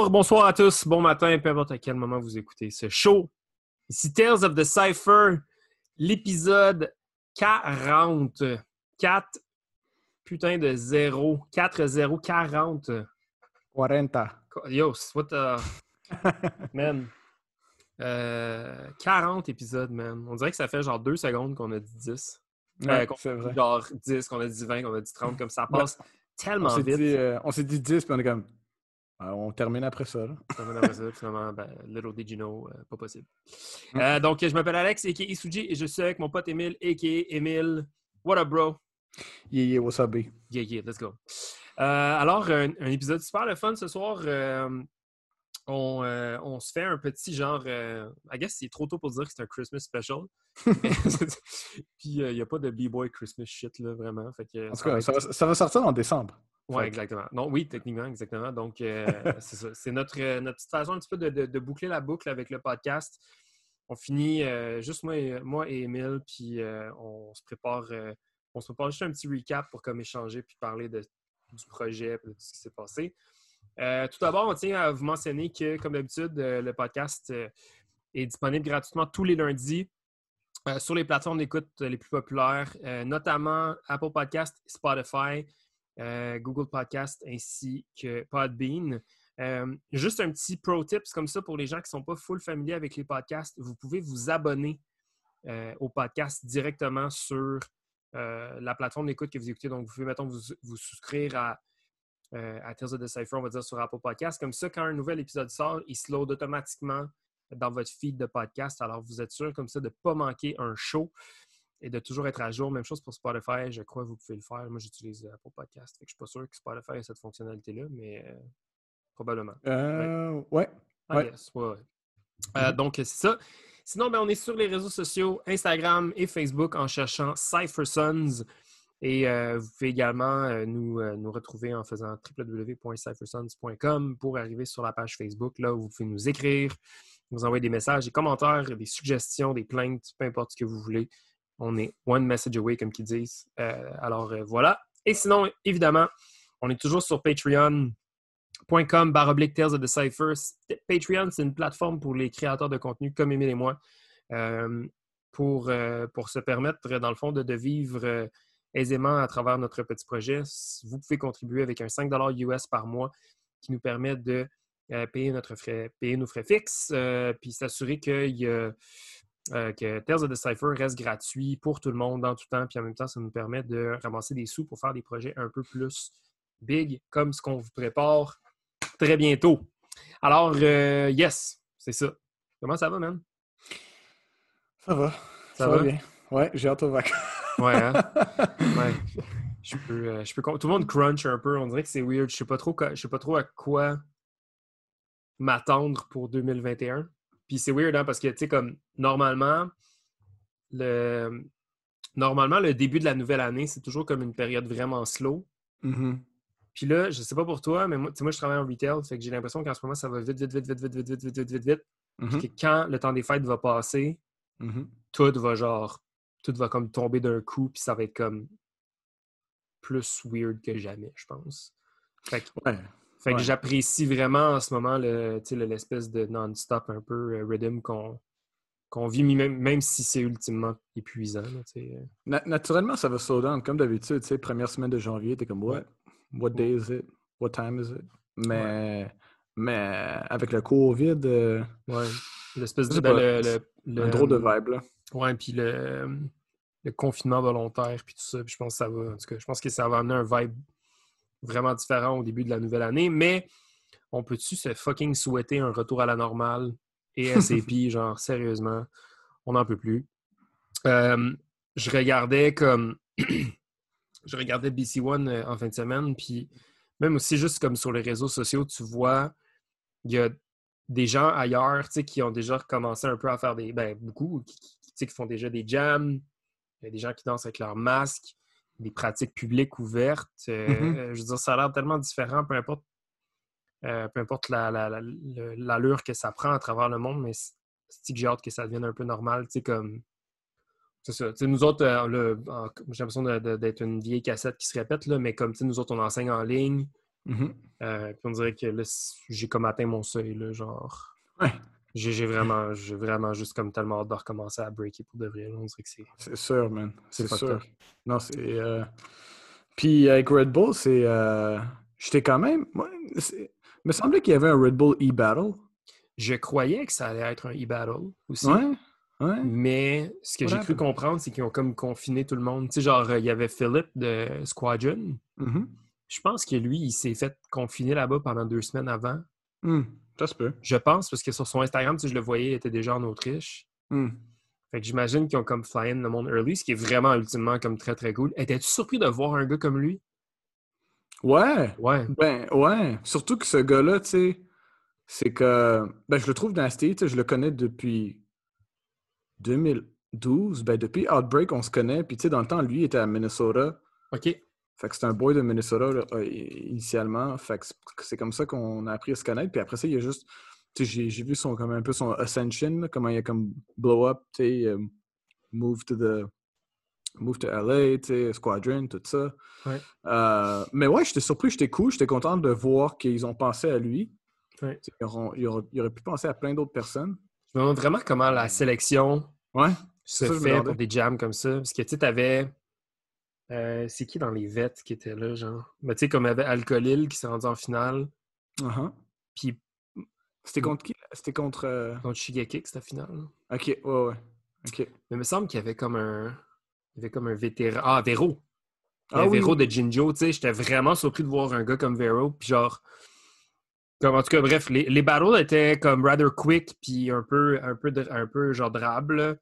Bonjour, bonsoir à tous, bon matin, peu importe à quel moment vous écoutez ce show. Ici Tales of the Cypher, l'épisode 40. 4 putain de 0. 4 0 40. 40. Yo, what the... man. Euh, 40 épisodes, man. On dirait que ça fait genre 2 secondes qu'on a dit 10. Ouais, Euh, c'est vrai. Genre 10, qu'on a dit 20, qu'on a dit 30, comme ça passe On tellement s'est vite. dit, euh, on s'est dit 10, puis on est comme. Ah, on termine après ça. Là. Finalement, après ça, finalement, ben, little did you know, euh, pas possible. Mm. Euh, donc, je m'appelle Alex, a.k.a. Isuji, et je suis avec mon pote Emile, a.k.a. Emile. What up, bro? Yeah, yeah, what's up, B? Yeah, yeah, let's go. Euh, alors, un, un épisode super le fun ce soir. Euh, on, euh, on se fait un petit genre. euh, I guess c'est trop tôt pour dire que c'est un Christmas special. Puis, euh, il n'y a pas de B-Boy Christmas shit, là, vraiment. Fait que, En tout ça cas, être- ça va, ça va sortir en décembre. oui, exactement. Non, oui, techniquement, exactement. Donc, euh, c'est ça. C'est notre, notre petite façon un petit peu de, de- de boucler la boucle avec le podcast. On finit juste moi et, moi et Emile, puis on se prépare on se prépare juste un petit recap pour comme échanger puis parler de, du projet puis de tout ce qui s'est passé. Euh, tout d'abord, on tient à vous mentionner que, comme d'habitude, euh, le podcast euh, est disponible gratuitement tous les lundis sur les plateformes d'écoute les plus populaires, notamment Apple Podcast, Spotify, Google Podcast ainsi que Podbean. Juste un petit pro tips comme ça pour les gens qui ne sont pas full familiers avec les podcasts. Vous pouvez vous abonner au podcast directement sur la plateforme d'écoute que vous écoutez. Donc, vous pouvez, mettons, vous, vous souscrire à, euh, à Tales of the Cypher, on va dire, sur Apple Podcast. Comme ça, quand un nouvel épisode sort, il se load automatiquement dans votre feed de podcast. Alors, vous êtes sûr comme ça de ne pas manquer un show et de toujours être à jour. Même chose pour Spotify, je crois que vous pouvez le faire. Moi, j'utilise Apple Podcast. Fait que je ne suis pas sûr que Spotify ait cette fonctionnalité-là, mais euh, probablement. Euh, ouais. Ah, Ouais. yes, ouais, ouais. Euh, donc, c'est ça. Sinon, ben, on est sur les réseaux sociaux, Instagram et Facebook en cherchant CypherSons. Et euh, vous pouvez également euh, nous, euh, nous retrouver en faisant www.cyphersons.com pour arriver sur la page Facebook, là où vous pouvez nous écrire, nous envoyer des messages, des commentaires, des suggestions, des plaintes, peu importe ce que vous voulez. On est one message away, comme qu'ils disent. Alors, voilà. Et sinon, évidemment, on est toujours sur Patreon patreon.com baroblique Tales of the Cypher. Patreon, c'est une plateforme pour les créateurs de contenu comme Émile et moi pour, pour se permettre, dans le fond, de, vivre aisément à travers notre petit projet. Vous pouvez contribuer avec un 5 US par mois qui nous permet de euh, payer, notre frais, payer nos frais fixes euh, puis s'assurer a, euh, que Tales of the Cypher reste gratuit pour tout le monde dans tout temps. Puis en même temps, ça nous permet de ramasser des sous pour faire des projets un peu plus big comme ce qu'on vous prépare très bientôt. Alors, euh, yes, c'est ça. Comment ça va, man? Ça va. Ça Ça, va? va? bien. Ouais, j'ai hâte aux vacances. Ouais, hein? Ouais. Je peux, euh, je peux... Tout le monde crunch un peu. On dirait que c'est weird. Je sais pas trop, je sais pas trop à quoi m'attendre pour 2021. Puis c'est weird, hein, parce que, tu sais, comme, normalement, le... Normalement, le début de la nouvelle année, c'est toujours comme une période vraiment slow. Mhm. Puis là, je sais pas pour toi, mais moi, moi je travaille en retail, fait que j'ai l'impression qu'en ce moment, ça va vite, vite, vite, vite, vite, vite, vite, vite, vite, vite, vite. Mhm. Puis que quand le temps des fêtes va passer, Mhm. tout va genre, tout va comme tomber d'un coup, puis ça va être comme plus weird que jamais, je pense. Fait que, Ouais. fait que Ouais. j'apprécie vraiment en ce moment le- l'espèce de non-stop un peu euh, rhythm qu'on vit, même, même si c'est ultimement épuisant. là. Na- naturellement, ça va slow down. Comme d'habitude, première semaine de janvier, t'es comme, what? What day is it? What time is it? Mais, mais avec le COVID, euh, Ouais. L'espèce de. ben, pas, le, c'est le- le- un drôle de vibe, là. Ouais, puis le, le confinement volontaire, puis tout ça. Puis je pense que ça va. En tout cas, je pense que ça va amener un vibe vraiment différent au début de la nouvelle année. Mais on peut-tu se fucking souhaiter un retour à la normale et SAP, genre, sérieusement, on n'en peut plus. Euh, je regardais comme. je regardais BC One euh, en fin de semaine, puis même aussi juste comme sur les réseaux sociaux, tu vois, il y a des gens ailleurs, tu sais, qui ont déjà commencé un peu à faire des. Ben, beaucoup, qui, qui- font déjà des jams. Il y a des gens qui dansent avec leur masque, des pratiques publiques ouvertes. Euh, Mhm. euh, Je veux dire, ça a l'air tellement différent, peu importe, euh, peu importe la- la- l'allure que ça prend à travers le monde, mais c'est que j'ai hâte que ça devienne un peu normal, tu sais, comme. C'est ça. Nous autres, euh, j'ai l'impression d'être une vieille cassette qui se répète, là, mais comme nous autres, on enseigne en ligne. Mhm. Euh, puis on dirait que là, j'ai comme atteint mon seuil, là, genre. Ouais. J'ai vraiment, j'ai vraiment juste comme tellement hâte de recommencer à breaker pour de vrai. On dirait que c'est. C'est sûr, man. C'est sûr. Non, c'est. euh, Puis avec Red Bull, c'est. euh, J'étais quand même. moi, Il me semblait qu'il y avait un Red Bull e-battle. Je croyais que ça allait être un e-battle aussi. Ouais. Ouais. Mais ce que j'ai cru comprendre, c'est qu'ils ont comme confiné tout le monde. Tu sais, genre, euh, il y avait Philip de Squadron. Mhm. Je pense que lui, il s'est fait confiner là-bas pendant deux semaines avant. Hmm, Ça se peut. Je pense, parce que sur son Instagram, sais, je le voyais, il était déjà en Autriche. Hmm. Fait que j'imagine qu'ils ont comme fly in le monde early, ce qui est vraiment ultimement comme très très cool. Étais-tu surpris de voir un gars comme lui? Ouais. Ouais. Ben, ouais. Surtout que ce gars-là, tu sais, c'est que. Ben, je le trouve tu sais, je le connais depuis 2012. Ben, depuis Outbreak, on se connaît. Puis, tu sais, dans le temps, lui, il était à Minnesota. OK. Fait que c'est un boy de Minnesota là, euh, initialement. Fait que c'est- comme ça qu'on a appris à se connaître. Puis après ça, il y a juste. J'ai vu son, comme un peu son ascension, là, comment il a comme blow up, tu sais, euh, move to the. Move to LA, Squadron, tout ça. Ouais. Euh, mais ouais, j'étais surpris, j'étais cool, j'étais content de voir qu'ils ont pensé à lui. Ouais. Ils, auront- ils auraient, ils auraient pu penser à plein d'autres personnes. Je me demande vraiment comment la sélection Ouais. se Ça, fait pour des jams comme ça. Parce que tu sais, t'avais. Euh, c'est qui dans les vets qui était là, genre? Mais tu sais, comme il y avait Alcolil qui s'est rendu en finale. Uh-huh. Puis C'était contre qui? C'était contre. euh, contre Shigeki, c'était finale. Ok, ouais, ouais. Ok. Mais il me semble qu'il y avait comme un. Il y avait comme un vétéran. Ah, Vero! Ah oui, Vero oui. de Jinjo, tu sais, j'étais vraiment surpris de voir un gars comme Vero. Puis genre. Comme, en tout cas, bref, les, les battles étaient comme rather quick, puis un peu, un peu, un peu genre drable.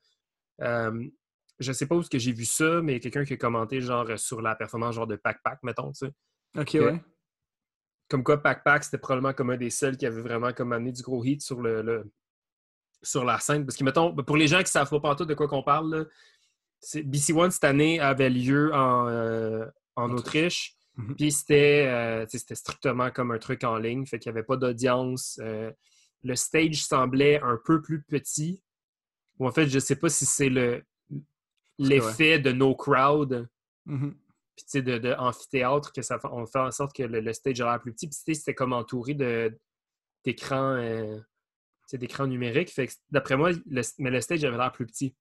Je sais pas où est-ce que j'ai vu ça, mais quelqu'un qui a commenté genre sur la performance genre de Pac Pac, mettons, tu sais. Ok, que- ouais. Comme quoi, Pac Pac, c'était probablement comme un des seuls qui avait vraiment comme amené du gros heat sur le, le- sur la scène. Parce que, mettons, pour les gens qui savent pas tout de quoi qu'on parle, là, BC One cette année avait lieu en, euh, en Autriche. Mhm. Puis c'était euh, c'était strictement comme un truc en ligne, fait qu'il n'y avait pas d'audience. Euh, le stage semblait un peu plus petit. Ou en fait, je sais pas si c'est le l'effet de no crowd, Mhm. puis tu sais, de, de amphithéâtre, que ça fait, on fait en sorte que le, le stage a l'air plus petit. Puis tu sais, c'était comme entouré de d'écrans euh, d'écrans numériques. Fait que d'après moi, le- mais le stage avait l'air plus petit.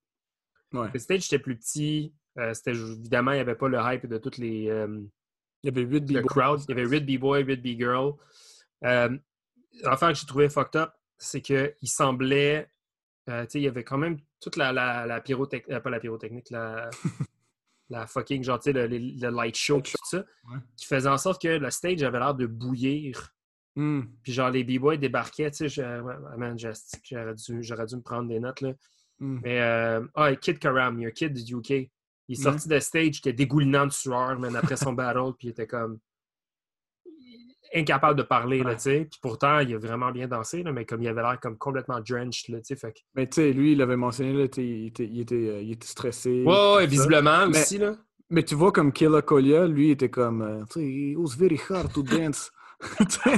Ouais. Le stage était plus petit. euh, c'était évidemment, il n'y avait pas le hype de toutes les. euh, Il y avait 8 le crowd. Il y avait 8 B-boy, 8 B-girl. Euh, L'affaire que j'ai trouvé fucked up, c'est qu'il semblait. euh, tu sais, il y avait quand même toute la, la, la pyrotechnique. pas la pyrotechnique, la, la fucking, genre, tu sais, le, le- le light show, tout ça. ouais. Qui faisait en sorte que le stage avait l'air de bouillir. Hmm. Puis, genre, les B-boys débarquaient, tu sais. J'aurais dû, j'aurais dû me prendre des notes, là. Hmm. Mais, euh, ah, Kid Karam, il y a un kid du UK. Il est sorti de stage, il était dégoulinant de sueur, man, après son battle, puis il était comme incapable de parler, là, Ouais. tu sais. Puis pourtant, il a vraiment bien dansé, là, mais comme il avait l'air comme complètement drenched, là, tu sais. Fait. Mais tu sais, lui, il avait mentionné, là, il, était, il, était, euh, il était stressé. Ouais, ouais, visiblement Mais- aussi, là. Mais tu vois, comme Killa Kolia, lui, il était comme, euh, tu sais, it was very hard to dance.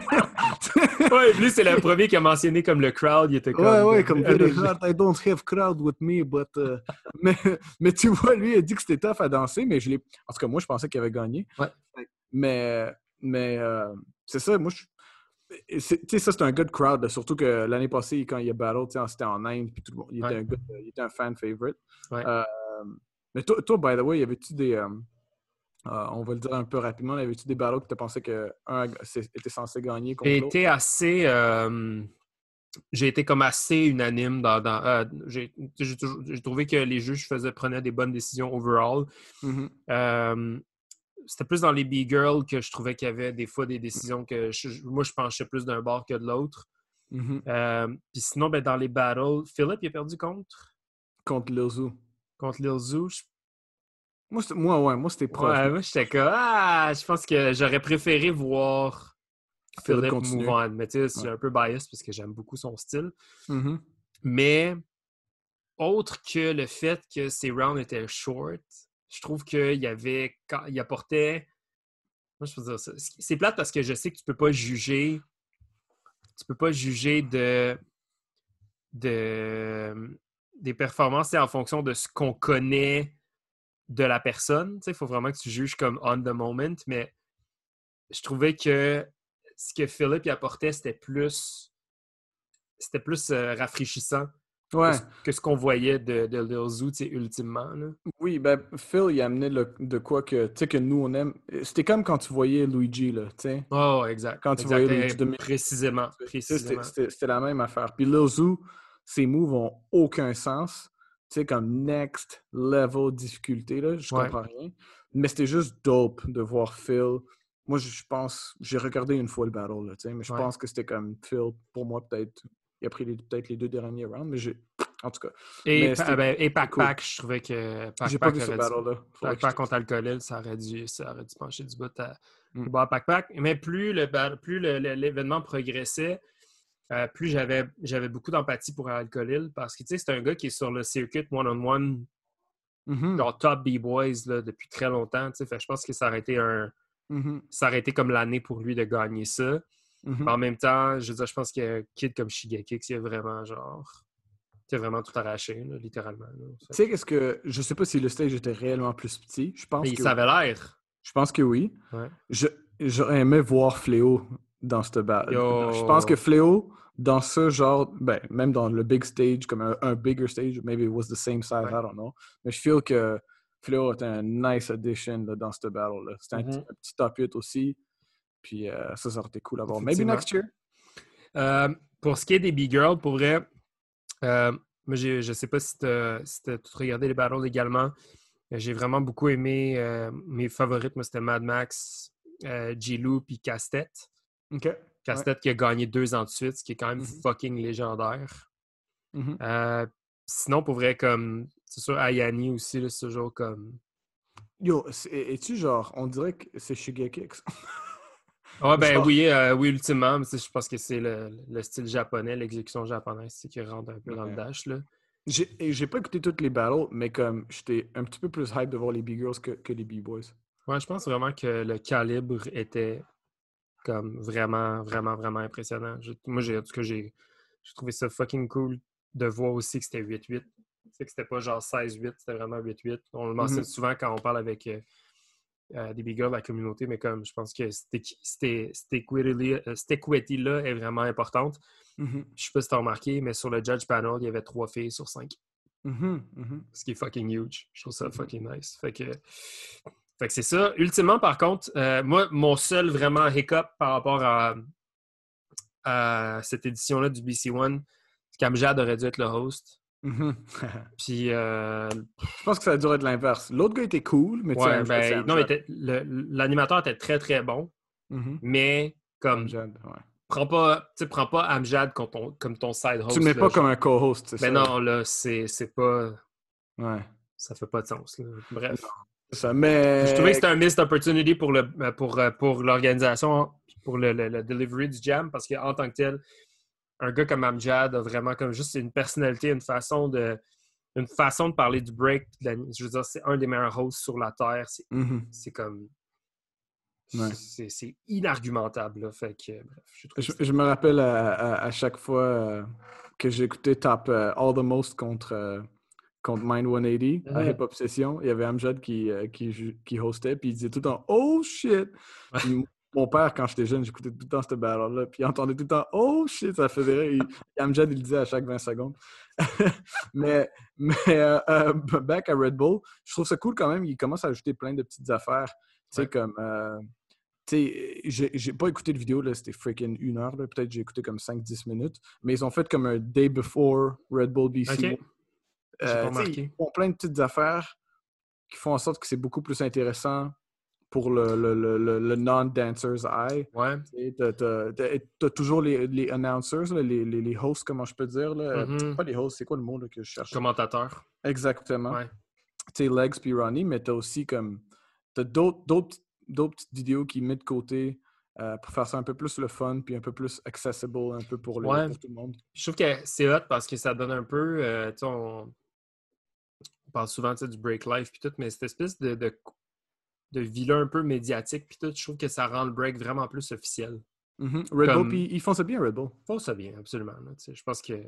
Ouais, lui, c'est le premier qui a mentionné comme le crowd, il était comme... ouais, ouais, comme very Euh, hard, I don't have crowd with me, but. euh, mais, mais tu vois, lui, il a dit que c'était tough à danser, mais je l'ai. En tout cas, moi, je pensais qu'il avait gagné. Ouais. Mais, mais euh, c'est ça, moi, je. Tu sais, ça, c'est un good crowd, là, surtout que l'année passée, quand il a battle, c'était en Inde, puis tout le monde, il, était un good- il était un fan favorite. Ouais. Euh, mais toi, toi, by the way, y avait-tu des. euh, euh, on va le dire un peu rapidement, y avait-tu des battles que tu pensais qu'un était censé gagner contre J'ai été assez... J'ai été comme assez unanime dans... dans- J'ai trouvé que les juges faisaient, prenaient des bonnes décisions overall. Mhm. Euh, c'était plus dans les B-Girls que je trouvais qu'il y avait des fois des décisions que je- moi je penchais plus d'un bord que de l'autre. Mhm. Euh, Puis sinon, ben, dans les battles, Philippe il a perdu contre? Contre Lil Zoo. contre Lil Zoo. Je- Moi, moi, ouais, moi, c'était proche. Ouais, moi j'étais comme Ah, je pense que j'aurais préféré voir move on. Mais tu sais, je suis un peu biased parce que j'aime beaucoup son style. Mhm. Mais autre que le fait que ces rounds étaient short, je trouve qu'il y avait. Quand, il apportait. Moi, je peux dire ça? C'est plate parce que je sais que tu peux pas juger. Tu peux pas juger de. de des performances en fonction de ce qu'on connaît de la personne. Il faut vraiment que tu juges comme on the moment. Mais je trouvais que ce que Philip y apportait, c'était plus. C'était plus euh, rafraîchissant Ouais. que ce qu'on voyait de, de Lil Zoo, tu sais, ultimement. Là? Oui, ben Phil, il a amené le- de quoi que, tu sais, que nous, on aime. C'était comme quand tu voyais Luigi, là, tu sais. Oh, exact. Quand tu exact. voyais Luigi Eh, de- Précisément. C'était précisément. c'était- c'était la même affaire. Puis Lil Zoo, ses moves ont aucun sens. Tu sais, comme next level difficulté, là, je Ouais. comprends rien. Mais c'était juste dope de voir Phil. Moi, je je pense, j'ai regardé une fois le battle, là, tu sais, mais je Ouais. pense que c'était comme Phil, pour moi, peut-être. Il a pris peut-être les deux derniers rounds, mais j'ai. En tout cas, Et, pa- ben, Pac cool. Pac, je trouvais que Pac pas Pac vu ce battle-là. Contre Alcolil, ça aurait dû, ça aurait dû pencher du bout à Mm. Pac Pac. Mais plus le ba- plus l'événement progressait, euh, plus j'avais j'avais beaucoup d'empathie pour Alcolil parce que c'est un gars qui est sur le circuit one-on-one, Mhm, genre top B-Boys depuis très longtemps. Fait je pense que ça aurait été un. mhm, Ça aurait été comme l'année pour lui de gagner ça. Mhm. En même temps, je veux dire, je pense que Kid comme Shigekix, il a vraiment genre. Il a vraiment tout arraché, là, littéralement. Tu sais, qu'est-ce que. Je sais pas si le stage était réellement plus petit. Je pense Mais il que. savait l'air. Je pense que oui. Ouais. J'aurais aimé voir Fléau dans cette battle. Yo. Je pense que Fléau, dans ce genre, ben, même dans le big stage, comme un, un bigger stage, maybe it was the same size, Ouais. I don't know. Mais je feel que Fléau était un nice addition là, dans cette battle-là. C'était un, petit- Mhm. un petit top 8 aussi. Puis euh, ça, ça aurait été cool à voir. Maybe next year. Euh, pour ce qui est des B-Girls, pour vrai, euh, moi, je sais pas si tu as tout regardé les battles également. J'ai vraiment beaucoup aimé mes favorites. Moi, c'était Mad Max, G-Lou puis Castet. Castet qui a gagné deux ans de suite, ce qui est quand même Mhm. fucking légendaire. Mhm. Euh, sinon, pour vrai, comme c'est sûr, Ayani aussi, c'est toujours comme. Yo, es-tu genre, on dirait que c'est Shigekix. Ah ben oui, euh, oui, ultimement, mais je pense que c'est le, le style japonais, l'exécution japonaise, c'est qui rentre un peu dans le Ouais. dash. Là. J'ai pas écouté toutes les battles, mais comme j'étais un petit peu plus hype de voir les B-Girls que, que les B-Boys. Ouais, je pense vraiment que le calibre était comme vraiment, vraiment, vraiment impressionnant. Je- moi, j'ai, en tout cas, j'ai, j'ai trouvé ça fucking cool de voir aussi que c'était 8-8. C'est que c'était pas genre 16-8, c'était vraiment 8-8. On le mentionne Mhm. souvent quand on parle avec euh, des big girls de la communauté, mais comme je pense que cette equity-là est vraiment importante. Mhm. Je sais pas si tu as remarqué, mais sur le judge panel, il y avait trois filles sur cinq. Mhm, mhm. ce qui est fucking huge. Je trouve ça Mhm. fucking nice. Fait que, fait que c'est ça. Ultimement, par contre, euh, moi, mon seul vraiment hiccup par rapport à, à cette édition-là du BC One, c'est qu'Amjad aurait dû être le host. Mhm. Puis, euh, Je pense que ça a dû être l'inverse. L'autre gars était cool, mais tu sais, ouais, Amjad, ben, c'est non, l'animateur était très, très bon, Mhm. mais comme, Amjad, ouais. prends pas, tu sais, prends pas Amjad comme ton, comme ton side host. Tu le mets là, pas genre. comme un co-host, c'est Mais ça? non, là, c'est c'est pas. Ouais. Ça fait pas de sens. là. Bref. Ça, mais... Je trouvais que c'était un missed opportunity pour le euh, pour, pour l'organisation, pour le, le- le delivery du jam, parce qu'en tant que tel, un gars comme Amjad a vraiment comme juste une personnalité, une façon de une façon de parler du break. de la- je veux dire, c'est un des meilleurs hosts sur la terre. C'est Mhm. c'est comme Ouais. c'est inargumentable. là. Fait que bref, je me rappelle à, à- à chaque fois euh, que écouté Top euh, All the Most contre, euh, contre Mind 180 à Mhm. Hip Hop Session, il y avait Amjad qui, euh, qui, qui hostait, puis il disait tout le temps Oh shit! Mon père, quand j'étais jeune, j'écoutais tout le temps cette battle-là, puis il entendait tout le temps Oh shit! Ça faisait rire. Il- Amjad, il le disait à chaque 20 secondes. mais mais euh, euh, back à Red Bull, je trouve ça cool quand même. Il commence à ajouter plein de petites affaires. Tu sais, Ouais. comme. euh, tu sais, j'ai pas écouté de vidéo, là, c'était freaking une heure, peut-être j'ai écouté comme 5-10 minutes, mais ils ont fait comme un day before Red Bull BC. Ok. J'ai pas Euh, ils font plein de petites affaires qui font en sorte que c'est beaucoup plus intéressant pour le, le, le, non-dancer's eye. Ouais. Tu t'as toujours les, les announcers, les, les, les hosts, comment je peux dire. Là. Euh, Mhm. Pas les hosts, c'est quoi le mot là, que je cherche? Commentateur. Exactement. Ouais. Tu sais, Legs puis Ronnie, mais t'as aussi comme. T'as d'autres d'autres d'autres petites vidéos qui mettent de côté euh, pour faire ça un peu plus le fun puis un peu plus accessible un peu pour, le, Ouais. pour tout le monde. Je trouve que c'est hot parce que ça donne un peu. euh, tu on, on parle souvent tu du break life puis tout, mais cette espèce de, de, de vilain un peu médiatique puis tout, je trouve que ça rend le break vraiment plus officiel. Mhm. Red Comme- Bull, puis ils font ça bien, Red Bull. Faut ça bien, absolument. là, je pense que.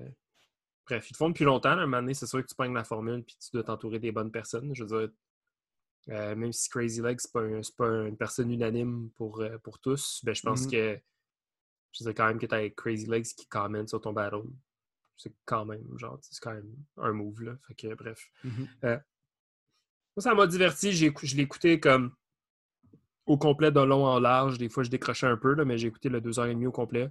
Bref, ils te font depuis longtemps. là, un moment donné, c'est sûr que tu pognes la formule puis tu dois t'entourer des bonnes personnes. Je veux dire, Euh, même si Crazy Legs, c'est pas, pas une personne unanime pour, euh, pour tous, ben, je pense Mhm. que je sais quand même que tu as Crazy Legs qui commente sur ton battle. C'est quand même, genre, c'est quand même un move, là. Fait que, bref. Mhm. Moi, ça m'a diverti. Je l'ai écouté comme au complet de long en large. Des fois, je décrochais un peu, là, mais j'ai écouté le 2h30 au complet.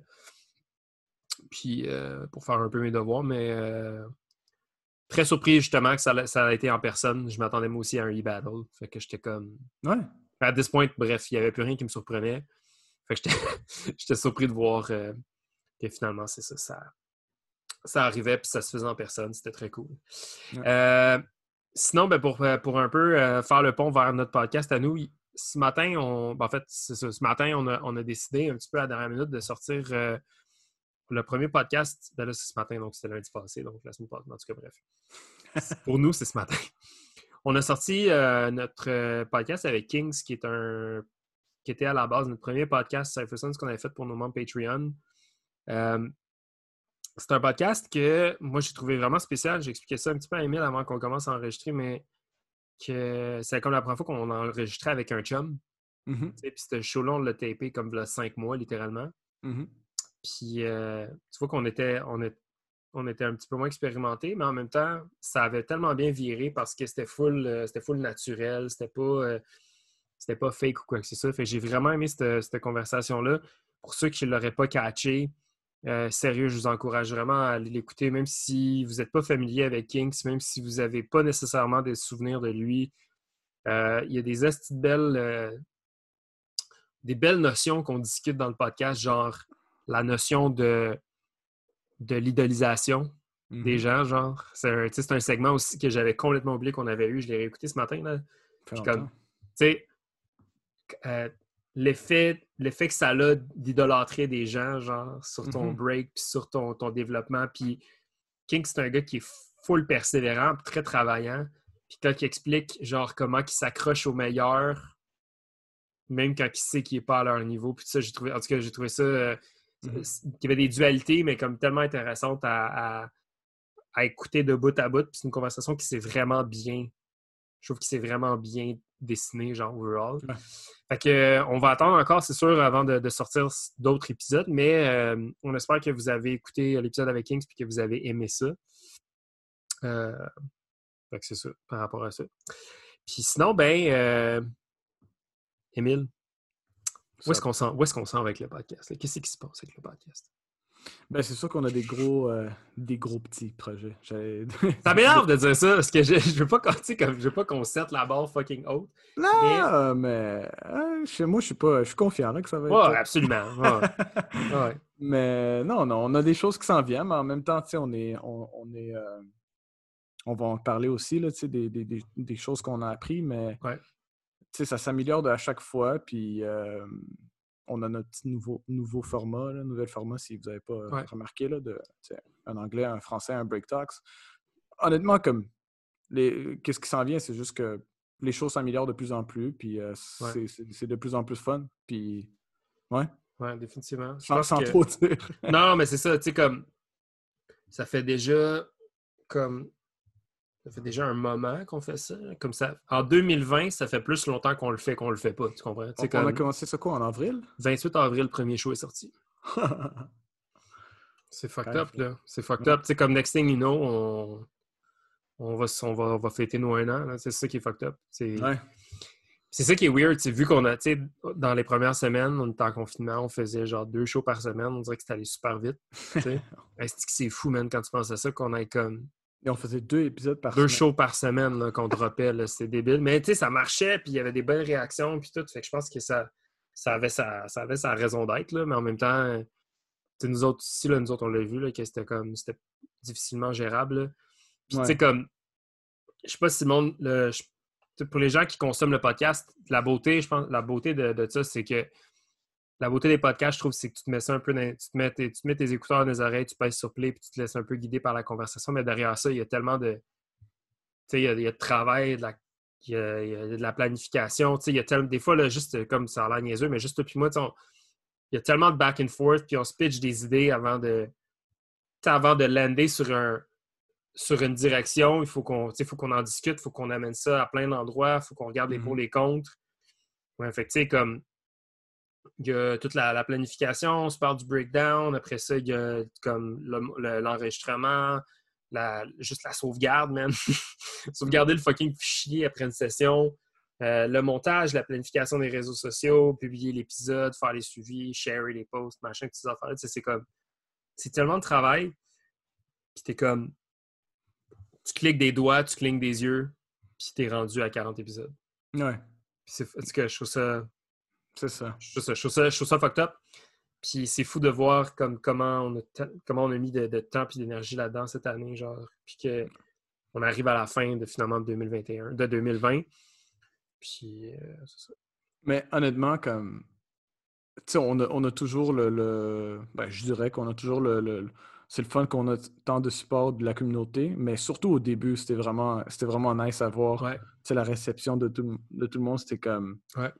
Puis, euh, pour faire un peu mes devoirs, mais euh, très surpris justement que ça, l'a- ça a été en personne. Je m'attendais moi aussi à un e-battle. Fait que j'étais comme. Ouais. À this point, bref, il n'y avait plus rien qui me surprenait. Fait que j'étais j'étais surpris de voir euh, que finalement, c'est ça, ça. Ça arrivait puis ça se faisait en personne. C'était très cool. Ouais. Sinon, ben, pour, euh, pour un peu euh, faire le pont vers notre podcast à nous, ce matin, on, ben, en fait, ce matin, on a, décidé un petit peu à la dernière minute de sortir euh, le premier podcast. Ben là, c'est ce matin, donc c'était lundi passé, donc la semaine passée. En tout cas, bref. pour nous, c'est ce matin. On a sorti notre podcast avec Kings, qui est un qui était à la base notre premier podcast Cypher Sons qu'on avait fait pour nos membres Patreon. C'est un podcast que moi j'ai trouvé vraiment spécial. J'ai expliqué ça un petit peu à Emile avant qu'on commence à enregistrer, mais que c'est comme la première fois qu'on a enregistré avec un chum. Tu sais, Puis ce show-là, on l'a tapé comme il cinq mois, littéralement. Mhm. Puis euh, tu vois qu'on était, on est- on était un petit peu moins expérimenté, mais en même temps, ça avait tellement bien viré parce que c'était full, euh, c'était full naturel, c'était pas, euh, c'était pas fake ou quoi que ce soit. Fait j'ai vraiment aimé cette, cette conversation-là. Pour ceux qui ne l'auraient pas catché, euh, sérieux, je vous encourage vraiment à aller l'écouter, même si vous n'êtes pas familier avec Kinks, même si vous n'avez pas nécessairement des souvenirs de lui. Euh, il y a des de belles, euh, des belles notions qu'on discute dans le podcast, genre la notion de, de l'idolisation des gens, genre. C'est un, segment aussi que j'avais complètement oublié qu'on avait eu. Je l'ai réécouté ce matin. Là. Puis comme, euh, l'effet, l'effet que ça a d'idolâtrer des gens, genre, sur ton Mhm. break, puis sur ton, ton développement. Puis King, c'est un gars qui est full persévérant, très travaillant. Puis quand il explique, genre, comment il s'accroche au meilleur, même quand il sait qu'il n'est pas à leur niveau. Puis ça, j'ai trouvé, en tout cas, j'ai trouvé ça, euh, Mhm. qu'il y avait des dualités, mais comme tellement intéressantes à, à- à écouter de bout à bout. Puis c'est une conversation qui s'est vraiment bien, je trouve qu'il s'est vraiment bien dessiné, genre, overall. Ouais. Fait que, euh, on va attendre encore, c'est sûr, avant de, de sortir d'autres épisodes, mais euh, on espère que vous avez écouté l'épisode avec Kings et que vous avez aimé ça. Euh, fait que c'est ça, par rapport à ça. Puis sinon, ben, euh, Émile, où est-ce qu'on s'en où est-ce qu'on s'en va avec le podcast? Qu'est-ce qui se passe avec le podcast? Ben, c'est sûr qu'on a des gros, euh, des gros petits projets. Ça m'énerve de dire ça, parce que je, je veux pas qu'on je veux pas qu'on sette la barre fucking haute. Non, mais euh, chez moi, je suis pas, je suis confiant là, que ça va être. Ouais, absolument. Ouais, ouais. Mais non, non, on a des choses qui s'en viennent, mais en même temps, tu sais, on est, on, on est, euh, on va en parler aussi là, tu sais, des, des- des- des choses qu'on a appris, mais Ouais. tu sais, ça s'améliore de à chaque fois, puis euh, on a notre petit nouveau, nouveau format, là, nouvel format, si vous n'avez pas euh, Ouais. remarqué, là, de, un anglais, un français, un break talks. Honnêtement, comme qu'est-ce qui s'en vient, c'est juste que les choses s'améliorent de plus en plus, puis euh, Ouais. c'est- de plus en plus fun, puis ouais, Ouais, définitivement. Je sans, pense sans que- trop dire. Non, mais c'est ça, tu sais, comme. Ça fait déjà. Comme. Ça fait déjà un moment qu'on fait ça. Comme ça. En 2020, ça fait plus longtemps qu'on le fait qu'on le fait pas. Tu comprends? On, a comme commencé ça quoi, en avril? 28 avril, le premier show est sorti. C'est fucked up, là. C'est fucked up. Sais, comme next thing you know, on, on, va, on, va, on va fêter nos un an. C'est ça qui est fucked up. C'est ouais. c'est ça qui est weird. c'est Vu qu'on a, tu sais, dans les premières semaines, on était en confinement, on faisait genre deux shows par semaine. On dirait que c'était allé super vite. c'est fou, man, quand tu penses à ça, qu'on ait comme Et on faisait deux épisodes par deux semaine. shows par semaine qu'on dropait. C'est débile. Mais tu sais, ça marchait, puis il y avait des bonnes réactions, puis tout. Fait que je pense que ça, ça, avait, sa, ça avait sa raison d'être, mais en même temps, nous autres, ici, là, nous autres, on l'a vu, là, que c'était comme, c'était difficilement gérable. là. Puis tu sais, comme, je sais pas si le monde, le- pour les gens qui consomment le podcast, la beauté, je pense, la beauté de, de ça, c'est que la beauté des podcasts, je trouve, c'est que tu te mets ça un peu, dans- tu te mets tes, tu te mets tes écouteurs dans les oreilles, tu pèses sur play, puis tu te laisses un peu guider par la conversation. Mais derrière ça, il y a tellement de, tu sais, il y a, il y a de travail, de la, il y a, il y a de la planification. Tu sais, il y a tellement, des fois, là, juste comme ça a l'air niaiseux, mais juste toi puis moi, tu sais, on- il y a tellement de back and forth, puis on se pitch des idées avant de, avant de lander sur un, sur une direction, il faut qu'on faut qu'on en discute, il faut qu'on amène ça à plein d'endroits, il faut qu'on regarde les pour, Mhm. les contre. Ouais, fait que, tu sais, comme il y a toute la, la planification, on se parle du breakdown, après ça, il y a comme le- le- l'enregistrement, juste la sauvegarde, man. Sauvegarder le fucking fichier après une session, euh, le montage, la planification des réseaux sociaux, publier l'épisode, faire les suivis, share les posts, machin, toutes ces affaires-là. C'est comme. C'est tellement de travail. Puis t'es comme. Tu cliques des doigts, tu clignes des yeux, puis t'es rendu à 40 épisodes. Ouais, c'est. Tout cas, je trouve ça. C'est ça. Je trouve ça, je trouve ça, je trouve ça fucked up. Puis c'est fou de voir comme, comment, on a comment on a mis de, de temps et d'énergie là-dedans cette année, genre. Puis que on arrive à la fin de finalement de 2021, de 2020. Puis euh, c'est ça. Mais honnêtement, comme. Tu sais, on a, on a toujours le. le- Ben, je dirais qu'on a toujours le. le- C'est le fun qu'on a tant de support de la communauté, mais surtout au début, c'était vraiment, c'était vraiment nice à voir. Ouais. Tu sais, la réception de tout, de tout le monde, c'était comme. Ouais.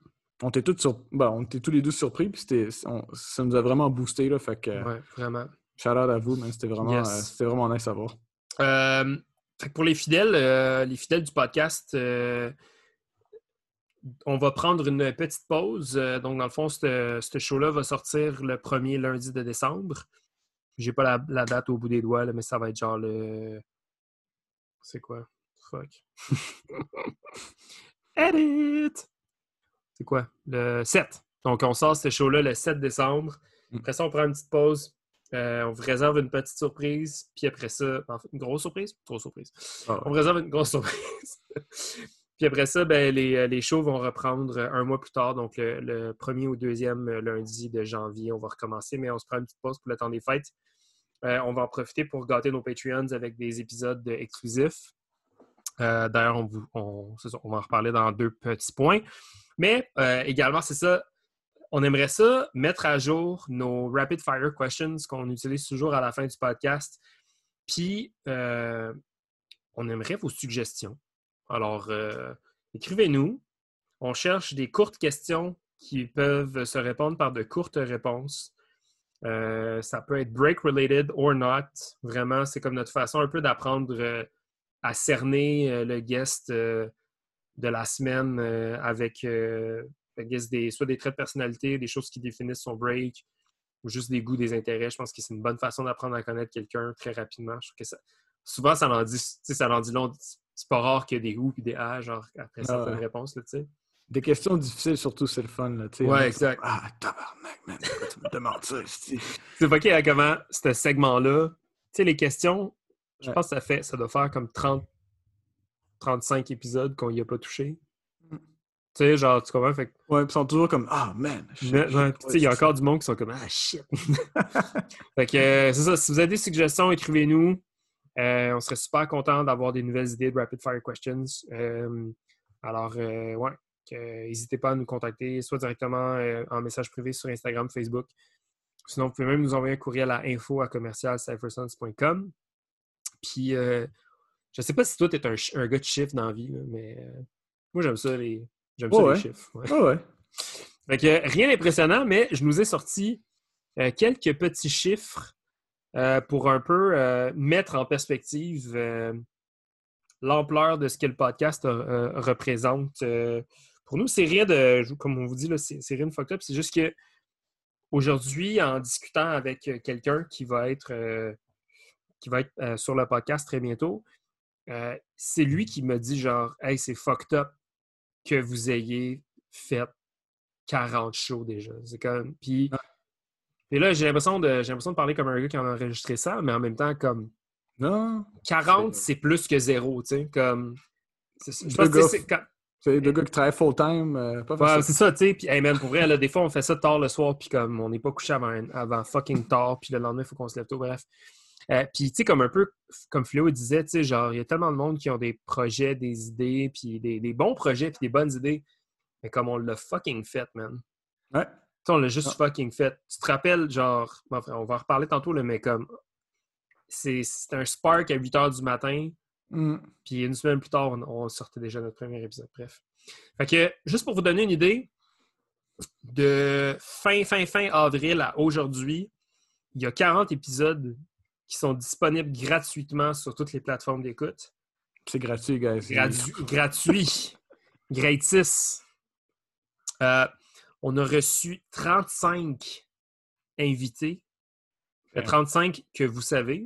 On était tous sur... ben, on était tous les deux surpris, puis c'était, on- ça nous a vraiment boosté, là. Fait que, Ouais, vraiment. shout out à vous. C'était vraiment, Yes. euh, c'était vraiment nice à voir. Euh, fait que pour les fidèles, euh, les fidèles du podcast, on va prendre une petite pause. Donc, dans le fond, ce ce show-là va sortir le premier lundi de décembre. J'ai pas la, la date au bout des doigts, là, mais ça va être genre le. C'est quoi? Fuck. Edit! C'est quoi? Le 7. Donc, on sort ce show-là le 7 décembre. Mm. Après ça, on prend une petite pause. Euh, on vous réserve une petite surprise. Puis après ça, en fait, une grosse surprise? Grosse surprise. Ah ouais. On vous réserve une grosse surprise. Puis après ça, ben, les, les shows vont reprendre un mois plus tard, donc le, le premier ou deuxième lundi de janvier, on va recommencer, mais on se prend une petite pause pour le temps des fêtes. Euh, on va en profiter pour gâter nos Patreons avec des épisodes exclusifs. Euh, D'ailleurs, on, on- on va en reparler dans deux petits points. Mais euh, également, c'est ça, on aimerait ça mettre à jour nos rapid fire questions qu'on utilise toujours à la fin du podcast. Puis, euh, on aimerait vos suggestions. Alors, euh, écrivez-nous. On cherche des courtes questions qui peuvent se répondre par de courtes réponses. Ça peut être break-related or not. Vraiment, c'est comme notre façon un peu d'apprendre à cerner le guest de la semaine euh, avec euh, des, soit des traits de personnalité, des choses qui définissent son break, ou juste des goûts, des intérêts. Je pense que c'est une bonne façon d'apprendre à connaître quelqu'un très rapidement. Je trouve que ça, souvent, ça en dit, ça en dit long. C'est pas rare qu'il y ait des goûts et des A, genre, après certaines ouais. réponses, là, tu sais. Des questions difficiles, surtout, c'est le fun, là. Ouais, exact. Ah, tabarnak, man. Pourquoi tu me demandes ça? C'est à comment ce segment-là, tu sais, les questions, je Ouais. pense que ça fait, ça doit faire comme 30, 35 épisodes qu'on y a pas touché. Mm. Tu sais, genre, tu comprends? Fait que, Ouais, ils sont toujours comme Ah, man. ouais, tu sais, il y a encore du monde qui sont comme Ah, shit! fait que, euh, c'est ça. Si vous avez des suggestions, écrivez-nous. Euh, on serait super content d'avoir des nouvelles idées de Rapid Fire Questions. Euh, alors, ouais, n'hésitez pas à nous contacter, soit directement en message privé sur Instagram, Facebook. Sinon, vous pouvez même nous envoyer un courriel à info à commercialcyphersons.com. Puis, euh, je sais pas si toi, tu es un, un gars de chiffres dans la vie, mais euh, moi, j'aime ça, les, j'aime ça, Ouais, les chiffres. ouais. Ouais. Fait que rien d'impressionnant, mais je nous ai sorti euh, quelques petits chiffres euh, pour un peu mettre en perspective l'ampleur de ce que le podcast représente. Pour nous, c'est rien de, comme on vous dit, là, c'est c'est rien de fucked up. C'est juste que aujourd'hui, en discutant avec quelqu'un qui va être, qui va être euh, sur le podcast très bientôt, euh, c'est lui qui m'a dit genre, hey, c'est fucked up que vous ayez fait 40 shows déjà. C'est comme. Puis, là, j'ai l'impression de, j'ai l'impression de parler comme un gars qui a enregistré ça, mais en même temps, comme Non. 40, C'est- plus que zéro, tu sais. Comme. c'est- Deux gars- c'est. quand- C'est deux gars qui travaillent full-time. euh, pas Ouais, c'est ça, tu sais. Puis, hey man, pour vrai, là, des fois, on fait ça tard le soir, puis comme on n'est pas couché avant, avant fucking tard, puis le lendemain, il faut qu'on se lève tôt, bref. Euh, puis, tu sais, comme un peu, comme Fléau disait, tu sais, genre, il y a tellement de monde qui ont des projets, des idées, puis des, des bons projets, puis des bonnes idées, mais comme on l'a fucking fait, man. Ouais. On l'a juste Ah. fucking fait. Tu te rappelles, genre, enfin, on va en reparler tantôt, là, mais comme, c'est c'est un spark à 8 h du matin, Mm. puis une semaine plus tard, on, on sortait déjà notre premier épisode. Bref. Fait que, juste pour vous donner une idée, de fin, fin, fin avril à aujourd'hui, il y a 40 épisodes qui sont disponibles gratuitement sur toutes les plateformes d'écoute. C'est gratuit, guys. Gratu- gratuit. Gratis. Euh, on a reçu 35 invités. Euh, Ouais. 35 que vous savez.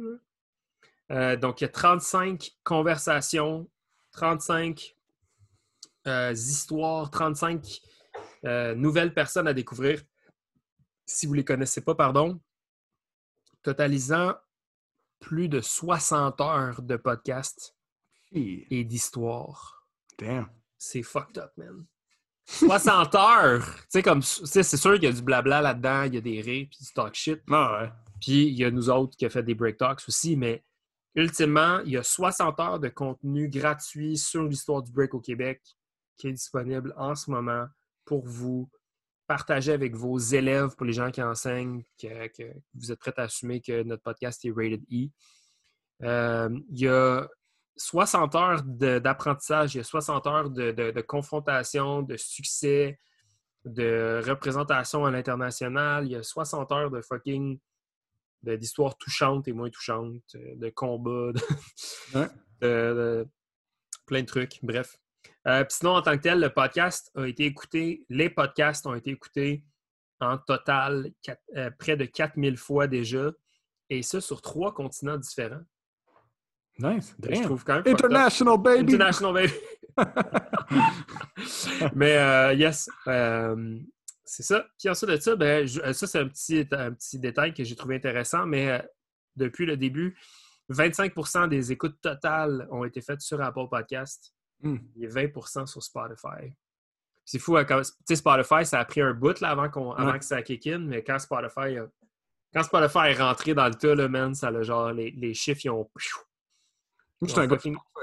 Euh, donc, il y a 35 conversations, 35 euh, histoires, 35 euh, nouvelles personnes à découvrir. Si vous ne les connaissez pas, pardon. Totalisant plus de 60 heures de podcast Hey, et d'histoires. Damn. C'est fucked up, man. 60 heures! Tu sais, comme, c'est sûr qu'il y a du blabla là-dedans, il y a des rires, puis du talk shit. Ah ouais. Puis il y a nous autres qui a fait des break talks aussi, mais ultimement, il y a 60 heures de contenu gratuit sur l'histoire du break au Québec qui est disponible en ce moment pour vous. Partager avec vos élèves, pour les gens qui enseignent, que, que vous êtes prêts à assumer que notre podcast est rated E. Euh, il y a 60 heures d'apprentissage, il y a 60 heures de, de- de confrontation, de succès, de représentation à l'international, il y a 60 heures de fucking d'histoires touchantes et moins touchantes, euh, de combats, de- plein de trucs, bref. Euh, sinon, en tant que tel, le podcast a été écouté, les podcasts ont été écoutés en total quatre- euh, près de 4000 fois déjà, et ça sur trois continents différents. Nice. Je Damn. trouve quand même fucked up. International, baby! International baby. Mais euh, yes, c'est ça. Puis ensuite de ça, ben, je- ça c'est un petit, un petit détail que j'ai trouvé intéressant, mais depuis le début, 25% des écoutes totales ont été faites sur Apple Podcast Hmm. et 20% sur Spotify. C'est fou, hein, quand- tu sais, Spotify, ça a pris un bout là, avant, avant que ça kick in, mais quand Spotify, a- quand Spotify est rentré dans le tas, là, man, ça a genre, les, les chiffres, ils ont. Moi, je suis un gars,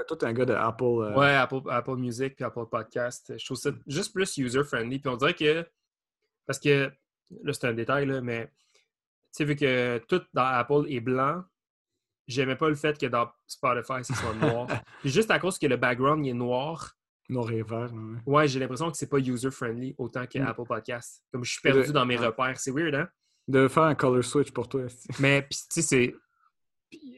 toi, t'es un gars de Apple. euh, Ouais, Apple, Apple Music puis Apple Podcast. Je trouve ça juste plus user-friendly. Puis on dirait que. Parce que. Là, c'est un détail, là, mais. Tu sais, vu que tout dans Apple est blanc, j'aimais pas le fait que dans Spotify, ce soit noir. Juste à cause que le background il est noir, Noir et vert. ouais. ouais, j'ai l'impression que c'est pas user-friendly autant que Mm. Apple Podcast. Comme je suis perdu dans mes repères. C'est weird, hein? De faire un color switch pour toi. Mais tu sais, c'est. Puis,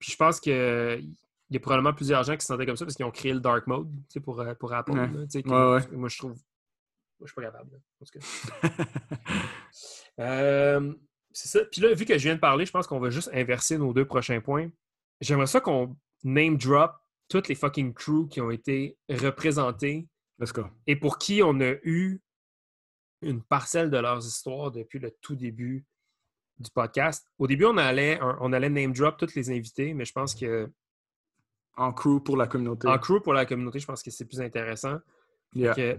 je pense que il y a probablement plusieurs gens qui se sentaient comme ça parce qu'ils ont créé le dark mode tu sais, pour, euh, pour Apple. Ouais. là, tu sais, que- Ouais, ouais. Moi, je trouve. Moi, je suis pas capable. là, en tout cas. Euh, c'est ça. Puis là, vu que je viens de parler, je pense qu'on va juste inverser nos deux prochains points. J'aimerais ça qu'on name drop toutes les fucking crews qui ont été Let's go. et pour qui on a eu une parcelle de leurs histoires depuis le tout début du podcast. Au début, on allait, on allait name drop tous les invités, mais je pense que En crew pour la communauté. en crew pour la communauté, je pense que c'est plus intéressant. Yeah. Que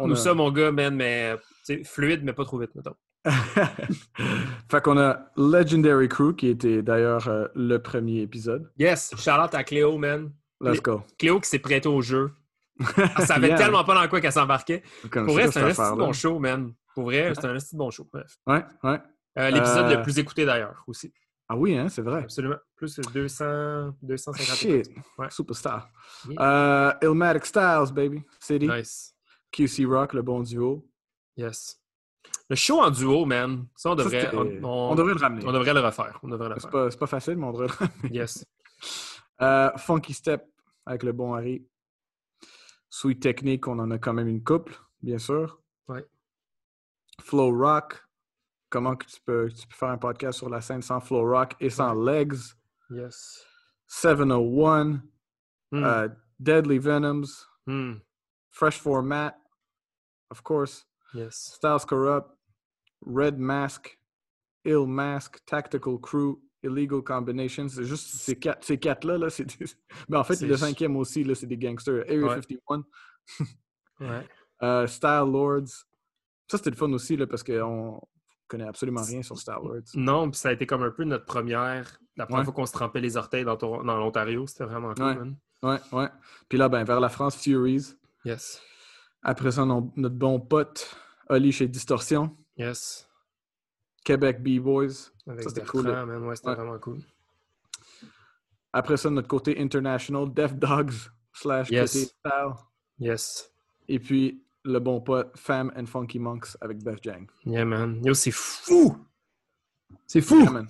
On a- ça, mon gars, man, mais fluide, mais pas trop vite, mettons. fait qu'on a Legendary Crew qui était d'ailleurs euh, le premier épisode. Yes, shout out à Cléo, man. Let's go. Cléo qui s'est prêtée au jeu. Elle savait Yeah. tellement pas dans quoi qu'elle s'embarquait. Pour vrai, c'est un affaire-là. bon show, man. Pour vrai, c'est un de bon show. Bref. Ouais, ouais. Euh, L'épisode Euh, le plus écouté d'ailleurs aussi. Ah oui, hein, c'est vrai. Absolument. Plus de 200, 250 Shit. écoutes. Ouais. Superstar. Yeah. Illmatic Styles, baby. City. Nice. QC Rock, le bon duo. Yes. Le show en duo, man. Ça, on devrait, on, on- on devrait le ramener. on devrait le refaire. On devrait le C'est pas, c'est pas facile, mais on devrait le ramener. Yes. Euh, Funky Step avec le bon Harry. Sweet Technique, on en a quand même une couple, bien sûr. Ouais. Flow Rock. Comment que tu peux, tu peux faire un podcast sur la scène sans Flow Rock et sans Legs? Yes. 701. Hmm. euh, Deadly Venoms. Hmm. Fresh Format. Of course. Yes. Styles Corrupt. Red Mask. Ill Mask. Tactical Crew. Illegal Combinations. C'est juste ces quatre, ces quatre-là. Là, c'est des- Ben, en fait, le cinquième aussi, là, c'est des gangsters. Area Ouais. 51. Ouais. Euh, Style Lords. Ça, c'était le fun aussi, là, parce qu'on connaît absolument rien sur Style Lords. Non, puis ça a été comme un peu notre première. La première Ouais. fois qu'on se trempait les orteils dans, dans l'Ontario. C'était vraiment cool, Ouais. man. Ouais, ouais. Puis là, ben, vers la France, Furies. Yes. Après ça, notre bon pote, Oli chez Distorsion. Yes. Québec B-Boys. Avec c'était cool, man. Ouais, c'était Ouais. vraiment cool. Après ça, notre côté international, Def Dogs slash Yes. côté Style. Yes. Et puis, le bon pote, Fam and Funky Monks avec Beth Jang. Yeah, man. Yo, c'est fou! C'est fou! Yeah, man.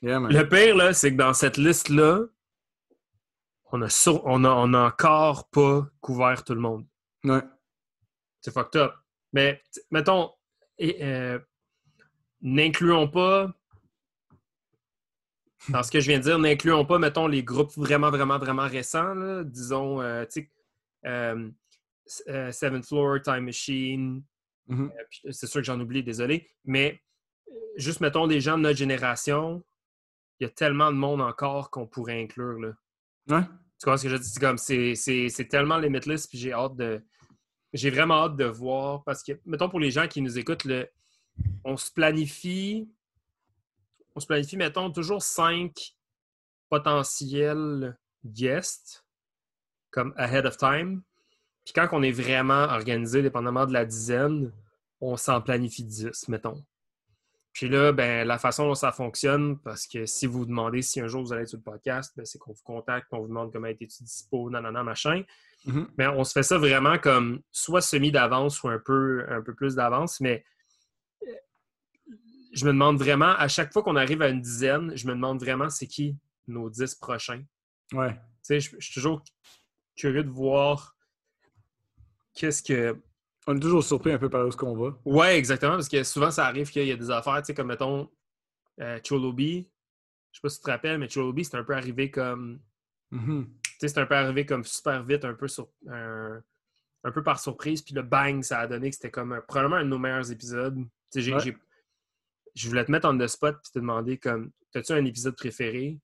Yeah, man. Le pire, là, c'est que dans cette liste-là, on a, sur- on, a, on a encore pas couvert tout le monde. Ouais. C'est fucked up. Mais, mettons, et, euh, n'incluons pas, dans ce que je viens de dire, n'incluons pas, mettons, les groupes vraiment, vraiment, vraiment récents, là. disons, euh, tu sais, euh, euh, Seventh Floor, Time Machine, puis c'est sûr que j'en oublie, désolé, mais juste, mettons, des gens de notre génération, il y a tellement de monde encore qu'on pourrait inclure, là. Ouais. Tu vois ce que je dis? C'est comme, c'est tellement limitless, puis j'ai hâte de... J'ai vraiment hâte de voir, parce que, mettons, pour les gens qui nous écoutent, on se planifie... On se planifie, mettons, toujours cinq potentiels guests, comme ahead of time. Puis quand on est vraiment organisé, dépendamment de la dizaine, on s'en planifie 10, mettons. Puis là, ben, la façon dont ça fonctionne, parce que si vous demandez si un jour vous allez être sur le podcast, ben, c'est qu'on vous contacte, qu'on vous demande comment es-tu dispo, nanana, machin. Mhm. Mais on se fait ça vraiment comme soit semi d'avance ou un peu, un peu plus d'avance. Mais euh, je me demande vraiment, à chaque fois qu'on arrive à une dizaine, je me demande vraiment c'est qui nos 10 prochains. Ouais. Tu sais, je, je suis toujours curieux de voir qu'est-ce que. On est toujours surpris un peu par où ce qu'on va. Ouais, exactement, parce que souvent ça arrive qu'il y a des affaires, tu sais, comme mettons euh, Cholobi. Je sais pas si tu te rappelles, mais Cholobi, c'est un peu arrivé comme. Mhm. Sais, c'est un peu arrivé comme super vite, un peu sur un, un peu par surprise, puis le bang, ça a donné que c'était comme un- probablement un de nos meilleurs épisodes. Tu sais, j'ai- Ouais. j'ai- je voulais te mettre en the spot puis te demander comme t'as-tu un épisode préféré?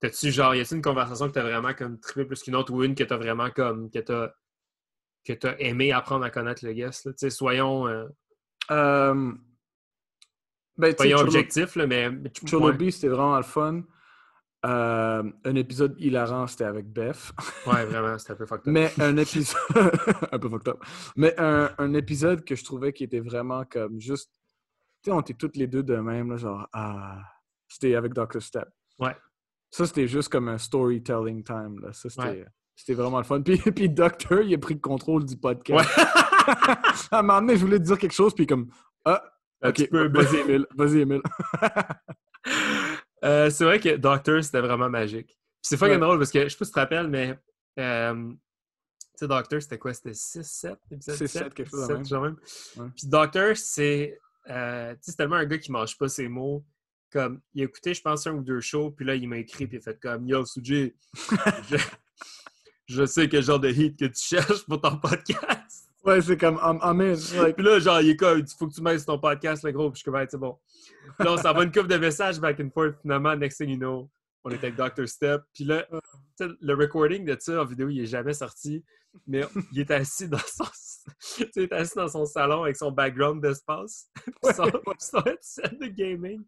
T'as-tu genre, y a-tu une conversation que t'as vraiment comme trippé plus qu'une autre ou une que t'as vraiment comme que t'as que t'as aimé apprendre à connaître le guest? là? Soyons, euh, Euh, ben, soyons objectifs, là, mais. tu- ouais. Cholobi, c'était vraiment le fun. Euh, un épisode hilarant, c'était avec Beth. Ouais, vraiment, c'était un peu fucked up. Mais un épisode. un peu fucked up. Mais un, un épisode que je trouvais qui était vraiment comme juste. Tu sais, on était toutes les deux de même, là, genre. Ah. C'était avec Dr. Step. Ouais. Ça, c'était juste comme un storytelling time. Là. Ça, c'était. Ouais. C'était vraiment le fun. Puis, puis Docteur, il a pris le contrôle du podcast. Ouais. à un moment donné, je voulais te dire quelque chose, puis comme, ah, ok, vas-y, Emile, vas-y, Emile. Euh, c'est vrai que Doctor, c'était vraiment magique. Puis c'est fucking Ouais. drôle parce que je sais pas si tu te rappelles, mais euh, tu sais, Doctor, c'était quoi? C'était 6, 7 épisode 6, 7, 7, quelque chose de 7, même. genre même. Ouais. Puis Doctor, c'est euh, c'est tellement un gars qui mange pas ses mots. Comme, il a écouté, je pense, un ou deux shows, puis là, il m'a écrit, puis il a fait comme Yo, Suji, je, je sais quel genre de hit que tu cherches pour ton podcast. Ouais, c'est comme, I'm, I'm in. Like, Puis là, genre, il est comme, il faut que tu mettes sur ton podcast, le gros. Puis je suis comme, Hey, c'est bon. Puis là, on s'envoie une couple de messages back and forth. Finalement, next thing you know, on était avec Dr. Step. Puis là, le recording de ça en vidéo, il est jamais sorti. Mais il est assis dans son, il est assis dans son salon avec son background d'espace. Puis son, son headset de gaming.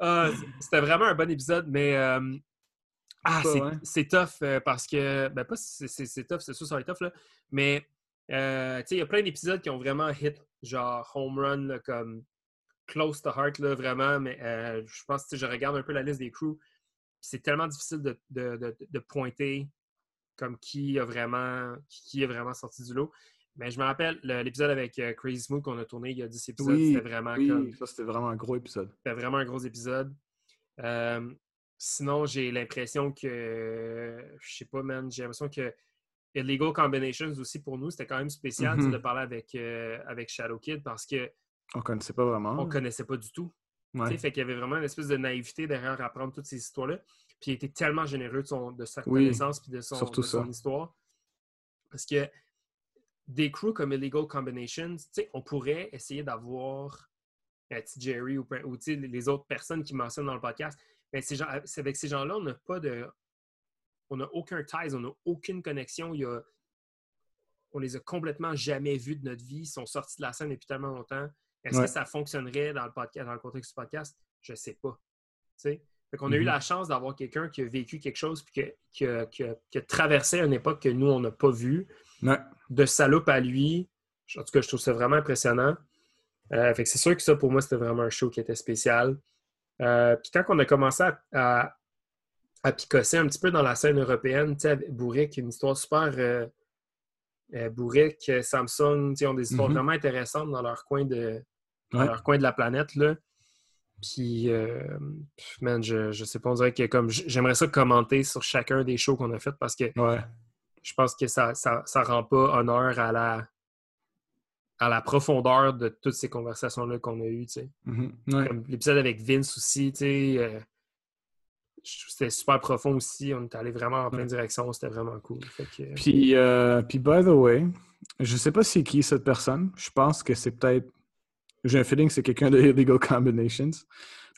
Ah, C'était vraiment un bon épisode, mais. euh, ah, c'est ouais. tough euh, parce que. Ben, pas si c'est tough, c'est sûr, ça va être tough, là. Mais, euh, il y a plein d'épisodes qui ont vraiment hit, genre home run, là, comme close to heart, là, vraiment. Mais euh, je pense que je regarde un peu la liste des crews. C'est tellement difficile de, de- de- de pointer comme qui a vraiment qui est vraiment sorti du lot. Mais je me rappelle le- l'épisode avec euh, Crazy Smooth qu'on a tourné il y a 10 épisodes. Oui, C'était vraiment comme ça, c'était vraiment un gros épisode. c'était vraiment un gros épisode. Sinon, j'ai l'impression que, je sais pas, man, j'ai l'impression que Illegal Combinations aussi pour nous, c'était quand même spécial sais, Mhm. de parler avec, euh, avec Shadow Kid parce qu'on On connaissait pas vraiment. ne connaissait pas du tout. Ouais. Fait qu'il y avait vraiment une espèce de naïveté derrière apprendre toutes ces histoires-là. Puis il était tellement généreux de, son, de sa Oui, connaissance puis de son, de histoire. Parce que des crews comme Illegal Combinations, tu sais, on pourrait essayer d'avoir euh, Jerry ou, ou les autres personnes qui mentionnent dans le podcast. Mais ces gens, c'est avec ces gens-là, on n'a pas de. On n'a aucun ties, on n'a aucune connexion. Il y a, on les a complètement jamais vus de notre vie. Ils sont sortis de la scène depuis tellement longtemps. Est-ce Ouais. que ça fonctionnerait dans le, podcast, dans le contexte du podcast? Je sais pas. Tu sais? Fait qu'on a eu Mhm. la chance d'avoir quelqu'un qui a vécu quelque chose puis que- qui a, qui a- qui a traversé une époque que nous, on n'a pas vue Ouais. de salope à lui. En tout cas, je trouve ça vraiment impressionnant. Euh, fait que c'est sûr que ça, pour moi, c'était vraiment un show qui était spécial. Euh, Puis quand on a commencé à, à, à picosser un petit peu dans la scène européenne, tu sais, avec Bourric, une histoire super... Euh, euh, Bourric, euh, Samsung, tu sais, ont des histoires Mhm. vraiment intéressantes dans leur coin de, dans Ouais. leur coin de la planète. Là. Puis, euh, man, je, je sais pas, on dirait que comme j'aimerais ça commenter sur chacun des shows qu'on a fait parce que je pense que ça, ça, ça, rend pas honneur à la, à la profondeur de toutes ces conversations-là qu'on a eues, tu sais. Mm-hmm. L'épisode avec Vince aussi, tu sais, euh, c'était super profond aussi. On est allé vraiment en pleine direction, c'était vraiment cool. puis, euh, puis, by the way, je sais pas c'est qui cette personne. Je pense que c'est peut-être j'ai un feeling que c'est quelqu'un de Illegal Combinations.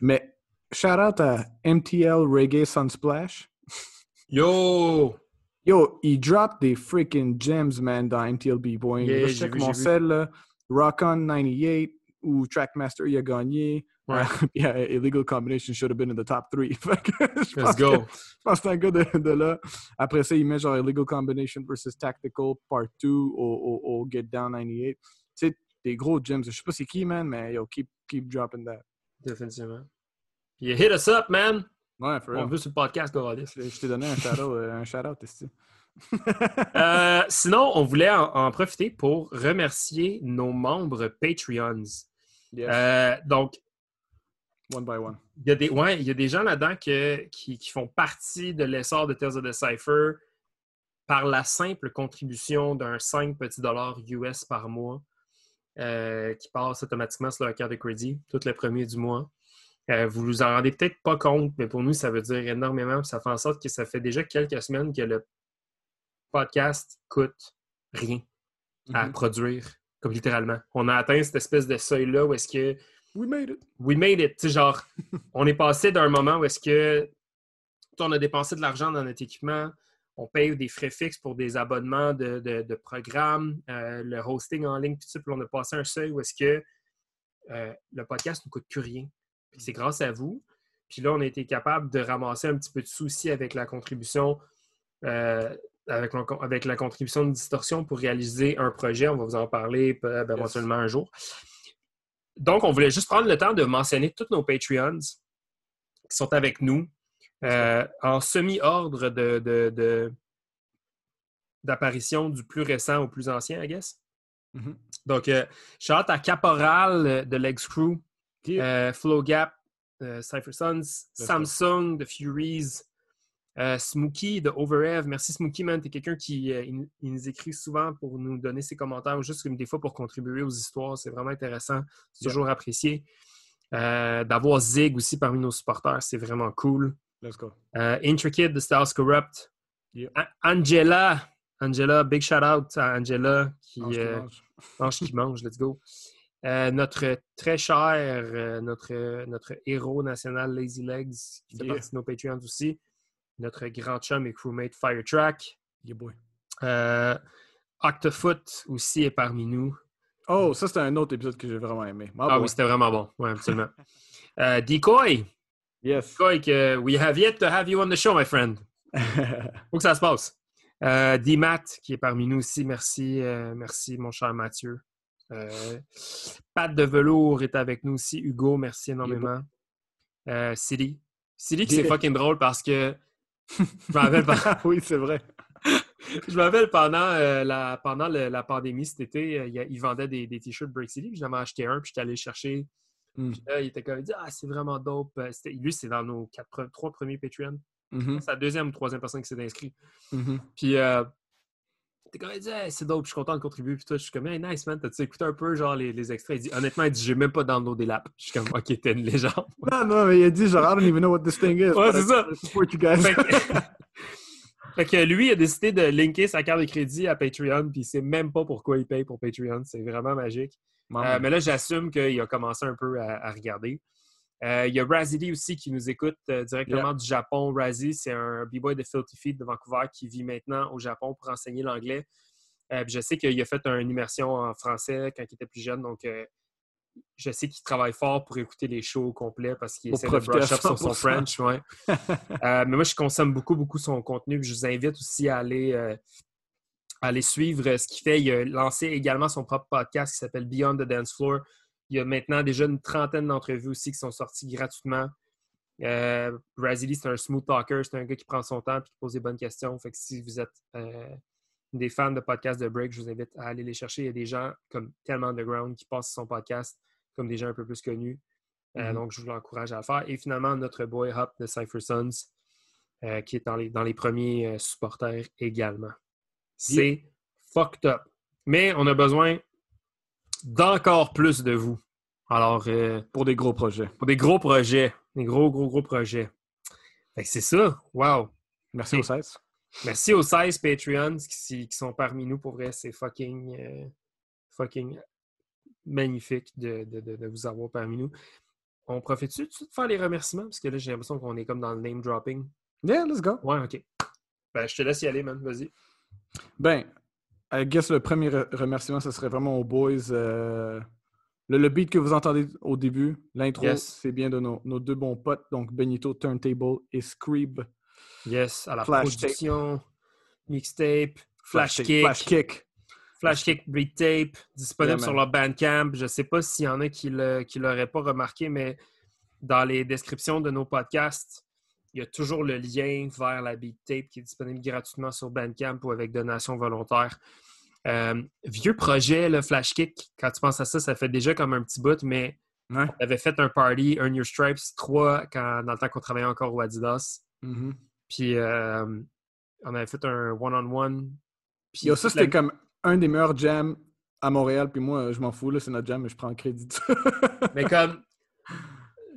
Mais shout out à MTL Reggae Sunsplash. Yo! Yo, il drop des freaking gems, man, dans MTL B-Boy. Yeah, je check mon sel, Rock On 98, ou Trackmaster, il a gagné. Ouais. yeah, Illegal Combination should have been in the top three. Let's go. je pense que c'est un gars de, de, là. Après ça, il met genre Illegal Combination versus Tactical Part 2 au, au, au Get Down 98. Tu sais, des gros gems. Je sais pas c'est qui, man, mais yo, keep, keep dropping that. Définitivement. Puis hit us up, man! Ouais, for On veut sur le podcast, Goradis. Je t'ai donné un shout-out, euh, un shout-out euh, sinon, on voulait en, en, profiter pour remercier nos membres Patreons. Yes. Euh, donc, one by one. Il y a des, ouais, il y a des gens là-dedans qui, qui, font partie de l'essor de Tales of the Cypher par la simple contribution d'un 5 petits dollars US par mois. Euh, qui passe automatiquement sur leur carte de crédit tout le premier du mois. Euh, vous vous en rendez peut-être pas compte, mais pour nous, ça veut dire énormément. Ça fait en sorte que ça fait déjà quelques semaines que le podcast coûte rien à Mhm. produire, comme littéralement. On a atteint cette espèce de seuil-là où est-ce que We made it. we made it. Tu sais, genre, on est passé d'un moment où est-ce que on a dépensé de l'argent dans notre équipement, on paye des frais fixes pour des abonnements de, de, de programmes, euh, le hosting en ligne, puis tout ça, puis on a passé un seuil où est-ce que euh, le podcast ne coûte plus rien. C'est grâce à vous. Puis là, on a été capable de ramasser un petit peu de soucis avec la contribution, euh, avec, avec, la contribution de distorsion pour réaliser un projet. On va vous en parler ben, éventuellement un jour. Donc, on voulait juste prendre le temps de mentionner tous nos Patreons qui sont avec nous. Euh, en semi-ordre de, d'apparition du plus récent au plus ancien, I guess. Mm -hmm. Donc, euh, shout à Caporal de Legs Crew, euh, Flow Gap, Cypher Sons, Samsung, The Furies, Smokey de Overev. Merci Smokey, man. T'es quelqu'un qui il, il nous écrit souvent pour nous donner ses commentaires ou juste comme des fois pour contribuer aux histoires. C'est vraiment intéressant. C'est yeah. toujours apprécié. D'avoir Zig aussi parmi nos supporters, c'est vraiment cool. Let's go. Uh, Intricate de Styles Corrupt. Yeah. Angela. Angela, big shout out à Angela qui mange, euh, mange. qui mange. Let's go. Euh, notre très cher, euh, notre, notre héros national Lazy Legs, qui fait Yeah. partie de nos Patreons aussi. Notre grand chum et crewmate Firetrack. Yeah, boy. Euh, Octofoot aussi est parmi nous. Oh, ça, c'était un autre épisode que j'ai vraiment aimé. My ah boy. oui, c'était vraiment bon. Oui, absolument. Euh, Decoy. Yes. Decoy, que we have yet to have you on the show, my friend. Faut que ça se passe. Euh, D-Matt, qui est parmi nous aussi. Merci, euh, merci, mon cher Mathieu. Pat de Velours est avec nous aussi. Hugo, merci énormément. Siri. Siri, qui c'est fucking drôle parce que je me rappelle, pendant... oui, c'est vrai. je me rappelle pendant, euh, la, pendant le, la pandémie cet été, euh, il, il vendait des, des t-shirts Break City. J'en ai acheté un, puis j'étais allé le chercher. Mm. Puis là, il était comme, il dit, ah, c'est vraiment dope. Euh, Lui, c'est dans nos quatre, trois premiers Patreon. Mm -hmm. C'est la deuxième ou troisième personne qui s'est inscrite. Mm -hmm. Puis, euh, t'es comme, il dit, hey, c'est dope, je suis content de contribuer. Puis toi, je suis comme, hey, nice, man, t'as-tu écouté un peu, genre, les, les extraits? Il dit, honnêtement, il dit, j'ai même pas downloadé l'app. Je suis comme, ok, t'es une légende. Non, non, mais il a dit, genre, I don't even know what this thing is. Ouais, c'est ça. Support you guys. Fait que, fait que lui, il a décidé de linker sa carte de crédit à Patreon, puis il sait même pas pourquoi il paye pour Patreon. C'est vraiment magique. Euh, mais là, j'assume qu'il a commencé un peu à, à regarder. Euh, il y a Razzy aussi qui nous écoute euh, directement Yeah. du Japon. Razzy, c'est un b-boy de Filthy Feet de Vancouver qui vit maintenant au Japon pour enseigner l'anglais. Euh, je sais qu'il a fait une immersion en français quand il était plus jeune, donc je sais qu'il travaille fort pour écouter les shows au complet parce qu'il essaie de brush up sur son 100%. French. Ouais. Euh, mais moi, je consomme beaucoup, beaucoup son contenu. Je vous invite aussi à aller, euh, à aller suivre ce qu'il fait. Il a lancé également son propre podcast qui s'appelle Beyond the Dance Floor. Il y a maintenant déjà une trentaine d'entrevues aussi qui sont sorties gratuitement. Euh, c'est un smooth talker. C'est un gars qui prend son temps et qui pose des bonnes questions. Fait que si vous êtes euh, des fans de podcasts de break, je vous invite à aller les chercher. Il y a des gens comme tellement underground qui passent son podcast, comme des gens un peu plus connus. Euh, Mhm. donc, je vous l'encourage à le faire. Et finalement, notre boy Hop de Cypher Sons, euh, qui est dans les, dans les premiers supporters également. C'est fucked up. Mais on a besoin d'encore plus de vous. Alors, euh, Pour des gros projets. pour des gros projets, des gros, gros, gros projets. Fait que c'est ça. Wow. Merci aux 16. Merci aux 16 Patreons qui, qui sont parmi nous. Pour vrai, c'est fucking, euh, fucking magnifique de, de- de- de vous avoir parmi nous. On profite-tu de faire les remerciements? Parce que là, j'ai l'impression qu'on est comme dans le name dropping. Yeah, let's go. Ouais, ok. Ben, je te laisse y aller, man. Vas-y. Ben, I guess le premier re- remerciement, ce serait vraiment aux boys. euh, le, le beat que vous entendez au début, l'intro, Yes. c'est bien de nos, nos deux bons potes, donc Benito Turntable et Scribe. Yes, à la Flash production, mixtape, flash, kick, Flash Kick. Flash Kick Beat Tape, disponible Yeah, sur leur Bandcamp. Je ne sais pas s'il y en a qui ne l'auraient pas remarqué, mais dans les descriptions de nos podcasts, il y a toujours le lien vers la Beat Tape qui est disponible gratuitement sur Bandcamp ou avec donation volontaire. Euh, vieux projet, le Flash Kick, quand tu penses à ça, ça fait déjà comme un petit bout, mais Ouais. on avait fait un party, Earn Your Stripes 3, quand, dans le temps qu'on travaillait encore au Adidas. Mhm. Puis euh, on avait fait un one-on-one. Puis Yo, ça, la- c'était comme un des meilleurs jams à Montréal, puis moi, je m'en fous, là, c'est notre jam, mais je prends le crédit. Mais comme,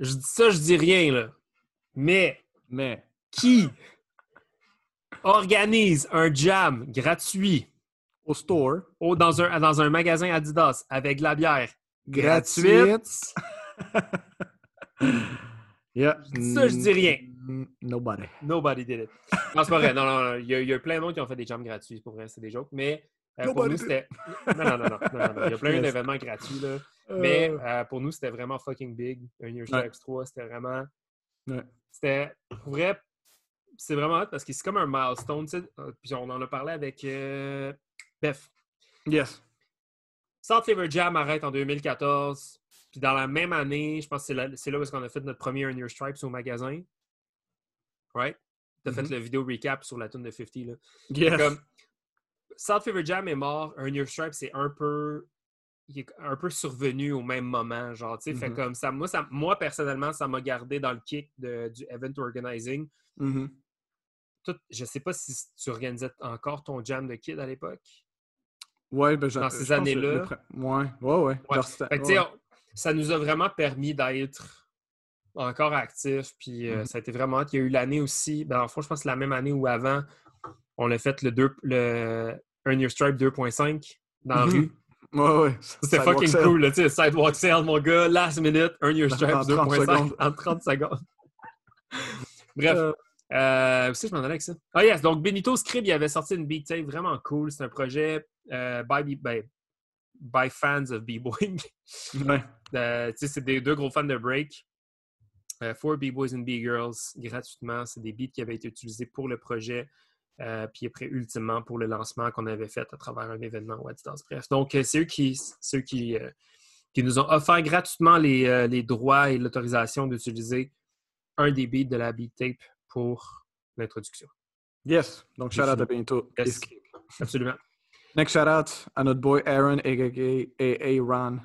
je dis ça, je dis rien, là. Mais mais, qui organise un jam gratuit au store, dans, un, dans un magasin Adidas avec de la bière gratuite? yeah. Ça, je dis rien. Nobody. Nobody did it. Non, c'est pas vrai. Non, non, non. Il y, a, il y a plein d'autres qui ont fait des jams gratuits. Pour vrai, c'est des jokes. Mais euh, pour nous, c'était. Non, non, non, non, non, non, non. Il y a plein d'événements gratuits, là. Mais Euh, euh, pour nous, c'était vraiment fucking big. Un Year Stripes 3, c'était vraiment. Ouais. C'était. Pour vrai, c'est vraiment hot parce que c'est comme un milestone. tu sais. Euh, Puis on en a parlé avec euh, Beth. yes. South Flavor Jam arrête en 2014. Puis dans la même année, je pense que c'est là, c'est là où est-ce qu'on a fait notre premier Earn Your Stripes au magasin. Right? T'as fait Mhm. le vidéo recap sur la tune de 50. Là. Yes. Comme, South Fever Jam est mort, Earn Your Stripes c'est un peu il est un peu survenu au même moment, genre, tu sais, fait Mhm. comme ça moi, ça, moi, personnellement, ça m'a gardé dans le kick de- du event organizing. Mhm. Tout, je sais pas si tu organisais encore ton jam de kid à l'époque. Ouais, ben, Dans ces années-là. pre- Ouais, ouais, ouais. Ouais. Genre, c'était- Fait que, tu sais, ouais. on- ça nous a vraiment permis d'être encore actifs, puis euh, Mhm. ça a été vraiment. Il y a eu l'année aussi, ben, en fond, je pense que c'est la même année où avant, on a fait le, deux, le Earn Your Stripe 2.5 dans la Mhm. rue. Ouais, ouais. C'était fucking cool, là, tu sais, Sidewalk Sale, mon gars, last minute, Earn Your Stripes En 30 2.5 secondes. en 30 secondes. Bref, Euh, euh, c'est que je m'en allais avec ça? Ah yes, donc Benito Scrib, il avait sorti une beat tape vraiment cool. C'est un projet euh, by, B- ben, by fans of B-Boying. ouais. Euh, c'est des deux gros fans de break. Euh, for B-Boys and B-Girls, gratuitement. C'est des beats qui avaient été utilisés pour le projet. Euh, puis après, ultimement, pour le lancement qu'on avait fait à travers un événement ou distance. Bref, donc, euh, c'est eux qui, c'est eux qui, euh, qui nous ont offert gratuitement les, les droits et l'autorisation d'utiliser un des beats de la beat tape pour l'introduction. Yes. Donc, shout out à Benito. Yes. Absolument. Next shout out à notre boy Aaron, a.k.a. AA Ron.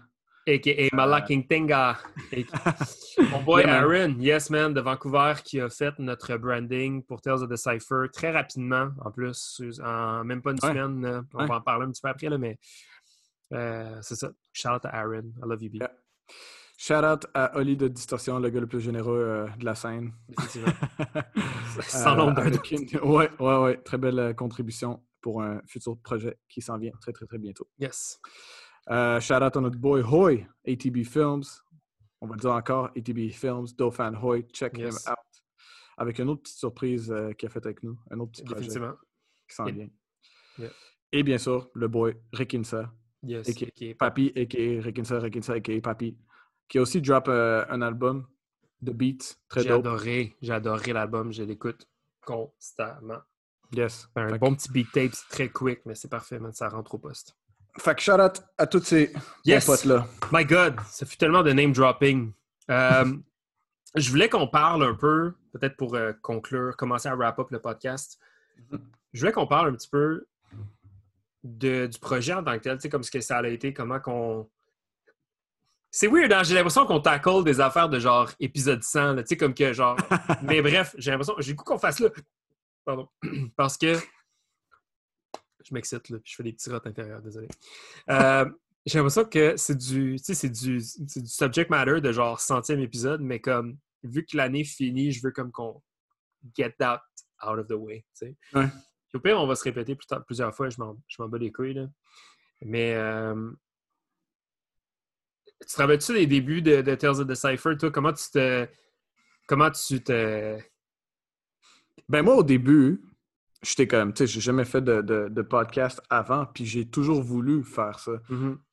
A.K.A. Malaking Tenga. Mon boy Yeah. Aaron, yes man, de Vancouver, qui a fait notre branding pour Tales of the Cypher très rapidement, en plus, en même pas une Ouais. semaine. On Ouais. va en parler un petit peu après, là, mais euh, c'est ça. Shout out à Aaron. I love you, B. Yeah. Shout out à Oli de Distorsion, le gars le plus généreux euh, de la scène. Sans avec une- Ouais, ouais, ouais. Très belle euh, contribution pour un futur projet qui s'en vient très, très, très bientôt. Yes. Euh, shout out à notre boy Hoy, ATB Films. On va le dire encore, ATB Films, Dauphin Hoy, check Yes. him out. Avec une autre petite surprise euh, qu'il a faite avec nous, un autre petit projet qui s'en vient. Yeah. Et bien sûr, le boy Rikinsa, Yes. A.K.A. A.K.A. Papi, a.k.a. Rikinsa, Rikinsa, a.k.a. Papi, qui a aussi drop euh, un album de beats très J'ai adoré. J'ai adoré l'album. Je l'écoute constamment. Yes. Un Fait que- bon petit beat tape, c'est très quick, mais c'est parfait, man. Ça rentre au poste. Fait que shout out à tous ces Yes! potes-là. My God, ça fut tellement de name dropping. Euh, je voulais qu'on parle un peu, peut-être pour euh, conclure, commencer à wrap up le podcast. Je voulais qu'on parle un petit peu de- du projet en tant que tel, tu sais, comme ce que ça a été, comment qu'on C'est weird, hein? j'ai l'impression qu'on tackle des affaires de genre épisode 100, tu sais, comme que genre. Mais bref, j'ai l'impression. J'ai le goût qu'on fasse là. Pardon. Parce que. Je m'excite, là, puis je fais des petits rotes intérieurs, désolé. Euh, j'ai l'impression que c'est du, tu sais, c'est du, c'est du subject matter de genre centième épisode, mais comme, vu que l'année finit, je veux comme qu'on get that out of the way, tu sais. Ouais. Au pire, on va se répéter plus tard- plusieurs fois, je m'en, je m'en bats les couilles, là. Mais, euh, tu te rappelles-tu des débuts de, de Tales of the Cypher, toi? Comment tu te, comment tu te... Ben moi, au début, j'étais comme, tu sais, j'ai jamais fait de, de, de podcast avant, puis j'ai toujours voulu faire ça.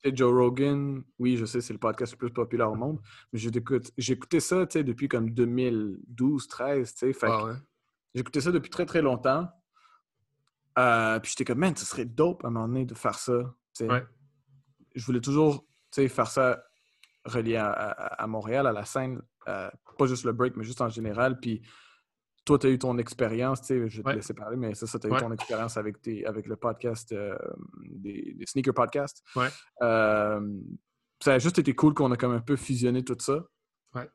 Sais, Joe Rogan, oui, je sais, c'est le podcast le plus populaire au monde, mais j'écoutais ça, tu sais, depuis comme 2012, 13, tu sais, Ah ouais. j'écoutais ça depuis très, très longtemps. Euh, puis j'étais comme, man, ce serait dope à un moment donné de faire ça. Ouais. Je voulais toujours, tu sais, faire ça relié à, à- à Montréal, à la scène, euh, pas juste le break, mais juste en général, puis toi, tu as eu ton expérience, tu sais, je vais te Ouais. laisser parler, mais ça, ça, tu as Ouais. eu ton expérience avec, tes, avec le podcast, euh, des, des sneaker podcasts. Ouais. Euh, ça a juste été cool qu'on a comme un peu fusionné tout ça. Ouais.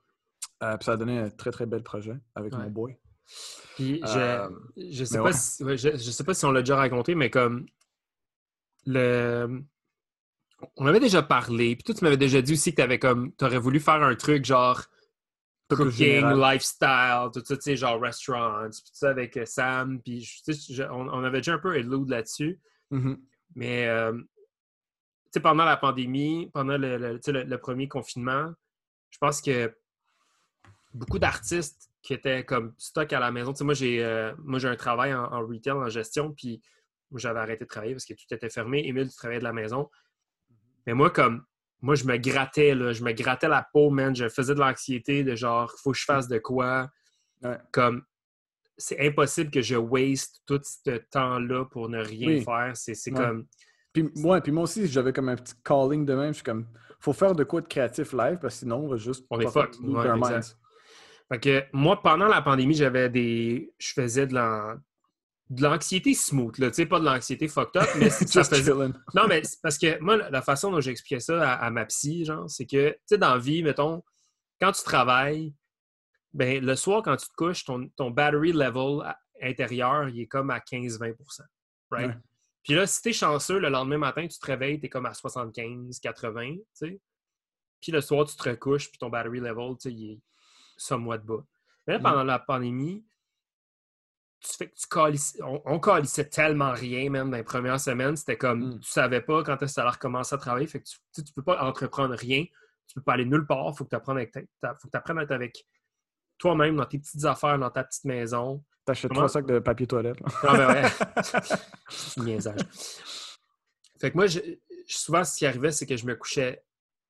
Euh, puis ça a donné un très, très bel projet avec mon boy. Puis je, je sais pas si, je, je sais pas si on l'a déjà raconté, mais comme le on avait déjà parlé, puis toi tu m'avais déjà dit aussi que t'avais comme t'aurais voulu faire un truc genre cooking, lifestyle, tout ça, tu sais, genre restaurants, tout ça avec euh, Sam, puis je- je- on, on avait déjà un peu allude là-dessus, Mhm. mais euh, tu sais, pendant la pandémie, pendant le, le- tu sais, le- le premier confinement, je pense que beaucoup d'artistes qui étaient comme stock à la maison. Tu sais, moi, j'ai euh, moi j'ai un travail en, en retail, en gestion, puis j'avais arrêté de travailler parce que tout était fermé. Émile, tu travaillais de la maison. Mais moi, comme moi, je me grattais, là, je me grattais la peau, man. Je faisais de l'anxiété de genre, faut que je fasse de quoi? Ouais. Comme c'est impossible que je waste tout ce temps-là pour ne rien Oui. faire. C'est Ouais. comme. Puis, ouais, puis moi aussi, j'avais comme un petit calling de même. Je suis comme, faut faire de quoi de créatif live, parce que sinon, on va juste. On est minds. Fait que moi, pendant la pandémie, j'avais des. Je faisais de l'an- de l'anxiété smooth, là. Tu sais, pas de l'anxiété fucked up, mais ça faisait. Non, mais parce que moi, la façon dont j'expliquais ça à, à ma psy, genre, c'est que, tu sais, dans la vie, mettons, quand tu travailles, ben, le soir, quand tu te couches, ton, ton battery level intérieur, il est comme à 15-20 right? Ouais. Puis là, si t'es chanceux, le lendemain matin, tu te réveilles, t'es comme à 75-80, tu sais? Puis le soir, tu te recouches, puis ton battery level, tu sais, il est somewhat bas. Mais là, Mhm. pendant la pandémie, tu fais que tu on, on calissait tellement rien, même dans les premières semaines. C'était comme, Mm. tu savais pas quand est-ce que ça allait recommencer à travailler. Fait que tu, tu peux pas entreprendre rien. Tu peux pas aller nulle part. Faut que tu apprennes, à être avec toi-même dans tes petites affaires, dans ta petite maison. T'achètes Comment- trois sacs de papier toilette. Non, mais ouais. C'est du niaisage. Fait que moi, je- souvent, ce qui arrivait, c'est que je me couchais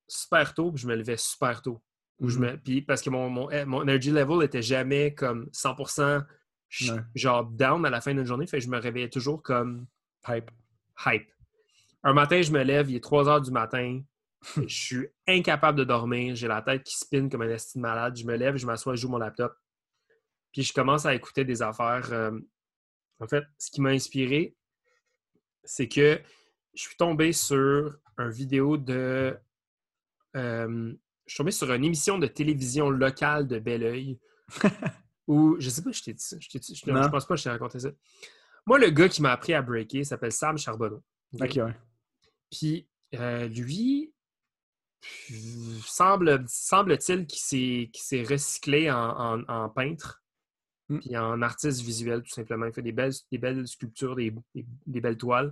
super tôt, puis je me levais super tôt. Ou je Mhm. me, puis parce que mon, mon, mon energy level était jamais comme 100% ch- Ouais. genre down à la fin d'une journée. Fait que je me réveillais toujours comme Hype. hype. Un matin, je me lève, il est 3 heures du matin. je suis incapable de dormir. J'ai la tête qui spinne comme un estime malade. Je me lève, je m'assois, je joue mon laptop. Puis je commence à écouter des affaires. euh, En fait, ce qui m'a inspiré, c'est que je suis tombé sur une vidéo de. euh, je suis tombé sur une émission de télévision locale de Belleuil où, je sais pas, je t'ai dit ça. Je, t'ai dit- je- Non. je pense pas que je t'ai raconté ça. Moi, le gars qui m'a appris à breaker s'appelle Sam Charbonneau. OK? Ok, ouais. Puis euh, lui, semble, semble-t-il qu'il s'est, recyclé en, en- en peintre, Mm. puis en artiste visuel, tout simplement. Il fait des belles, des belles sculptures, des, des- des belles toiles.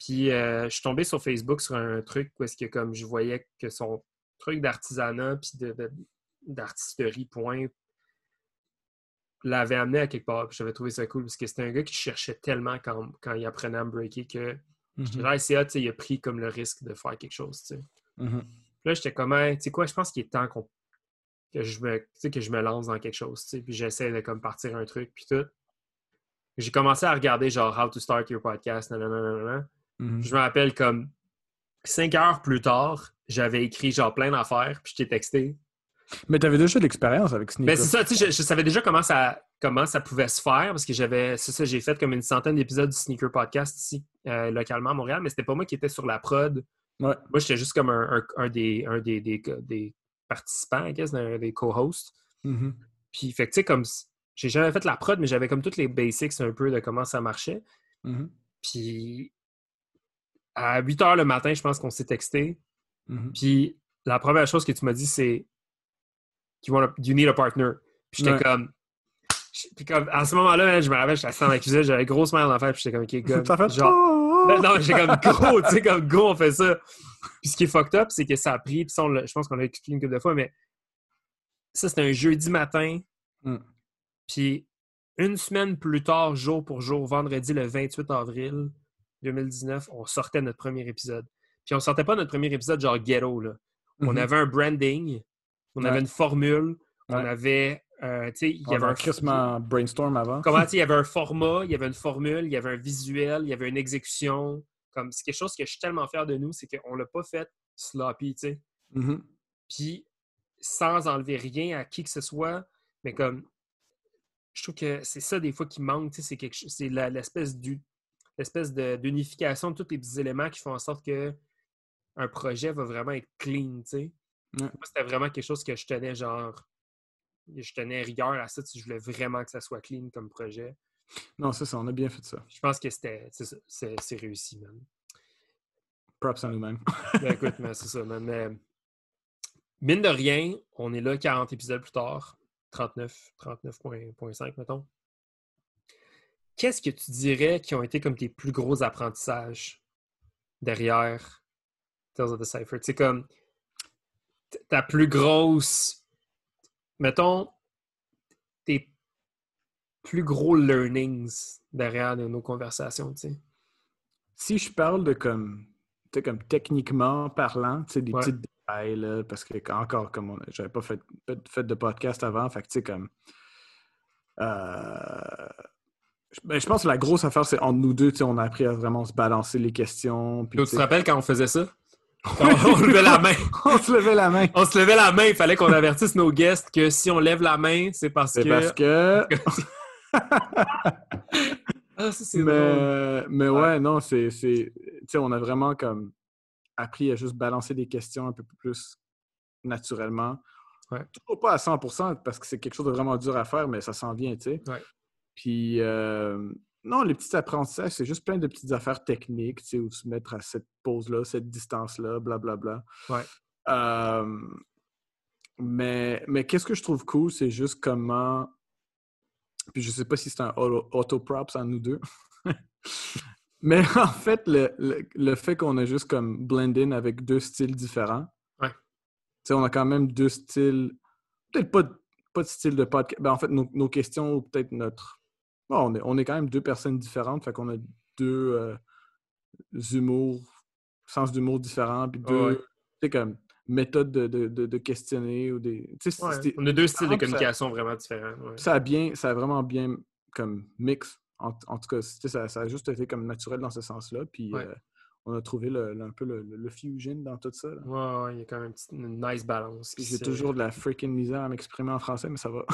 Puis euh, je suis tombé sur Facebook sur un truc où est-ce que comme je voyais que son truc d'artisanat puis d'artisterie, point, l'avait amené à quelque part. J'avais trouvé ça cool parce que c'était un gars qui cherchait tellement quand, quand il apprenait à me breaker que Mhm. là, c'est il a pris comme le risque de faire quelque chose. Mhm. Là, j'étais comme, Hey, tu sais quoi, je pense qu'il est temps qu'on- que, je me, que je me lance dans quelque chose. Puis j'essaie de comme partir un truc, puis tout. J'ai commencé à regarder genre How to Start Your Podcast, nanana. Mhm. Je me rappelle comme cinq heures plus tard, j'avais écrit genre plein d'affaires, puis je t'ai texté. Mais t'avais déjà de l'expérience avec Sneaker. c'est ça, tu sais, je, je savais déjà comment ça, comment ça pouvait se faire parce que j'avais, c'est ça, j'ai fait comme une centaine d'épisodes du Sneaker Podcast ici, euh, localement à Montréal, mais c'était pas moi qui étais sur la prod Ouais. Moi, j'étais juste comme un, un- un des, un des, des, des participants, I guess, un des co-hosts. Mhm. Puis, fait tu sais, comme. J'ai jamais fait la prod, mais j'avais comme toutes les basics un peu de comment ça marchait. Mhm. Puis, à 8 h le matin, je pense qu'on s'est texté. Mhm. Puis, la première chose que tu m'as dit, c'est you, want a- you need a partner. Puis, j'étais Ouais. comme. Puis, comme, à ce moment-là, je me rappelle, j'étais assis dans la cuisine, j'avais gros smile en fait, puis j'étais comme, OK. T'as fait Genre, ben non, j'ai comme gros, tu sais, comme go, on fait ça. Puis ce qui est fucked up, c'est que ça a pris, puis ça, on je pense qu'on l'a expliqué une couple de fois, mais ça, c'était un jeudi matin. Mm. Puis une semaine plus tard, jour pour jour, vendredi le 28 avril 2019, on sortait notre premier épisode. Puis on sortait pas notre premier épisode genre ghetto, là. On Mhm. avait un branding, on Ouais. avait une formule, on avait, euh, tu sais, il y avait un crissement brainstorm avant. comment il y avait un format, il y avait une formule, il y avait un visuel, il y avait une exécution. Comme c'est quelque chose que je suis tellement fier de nous, c'est qu'on l'a pas fait sloppy, tu sais. Mhm. Puis sans enlever rien à qui que ce soit, mais comme je trouve que c'est ça des fois qui manque, tu sais, c'est quelque chose, c'est l'espèce du l'espèce de- d'unification de tous les petits éléments qui font en sorte que un projet va vraiment être clean, tu sais. C'était vraiment quelque chose que je tenais genre je tenais rigueur à ça, sais, je voulais vraiment que ça soit clean comme projet. Non, c'est ça, on a bien fait ça. Je pense que c'était c'est c'est c'est réussi, man. Props à nous-mêmes. Ben, écoute, mais c'est ça, man. Mais, mine de rien, on est là 40 épisodes plus tard. 39, 39.5, mettons. Qu'est-ce que tu dirais qui ont été comme tes plus gros apprentissages derrière Tales of the Cypher? Sais, comme ta plus grosse, mettons, tes plus gros learnings derrière de nos conversations, tu sais. Si je parle de comme, tu sais, comme techniquement parlant, tu sais, des Ouais. petits détails, là, parce que encore, comme on j'avais pas fait, de podcast avant, fait que tu sais, comme. euh, je- ben, je pense que la grosse affaire, c'est entre nous deux, tu sais, on a appris à vraiment se balancer les questions. Puis, Tu te rappelles quand on faisait ça? On levait la main. on se levait la main. On se levait la main. Il fallait qu'on avertisse nos guests que si on lève la main, c'est parce que. parce que. Ah, ça, drôle. mais, Ouais. ouais, non, c'est. c'est- Tu sais, on a vraiment comme appris à juste balancer des questions un peu plus naturellement. Ouais. Toujours pas à 100% parce que c'est quelque chose de vraiment dur à faire, mais ça s'en vient, tu sais. Ouais. Puis, euh, non, les petits apprentissages, c'est juste plein de petites affaires techniques, tu sais, où se mettre à cette pause-là, cette distance-là, blablabla. Ouais. Euh, mais mais qu'est-ce que je trouve cool, c'est juste comment. Puis je sais pas si c'est un auto- auto-props à nous deux. mais en fait, le, le- le fait qu'on a juste comme blend in avec deux styles différents. Ouais. Tu sais, on a quand même deux styles. Peut-être pas, de- pas de style de podcast. Ben, en fait, nos, nos questions, ou peut-être notre. Bon, on, est, on est quand même deux personnes différentes. Fait qu'on a deux euh, humours, sens d'humour différents. Puis deux. Ouais. Comme méthodes de, de, de- de questionner ou des. Ouais, On a deux styles de Ah, ça- communication vraiment différents. ouais. ça a bien, ça a vraiment bien comme mix. En, en tout cas, ça, ça a juste été comme naturel dans ce sens-là. Puis euh, on a trouvé le, le- un peu le, le- fusion dans tout ça. là. Ouais, ouais, il y a quand même une, petite- une nice balance. Puis j'ai toujours de la freaking misère à m'exprimer en français, mais ça va.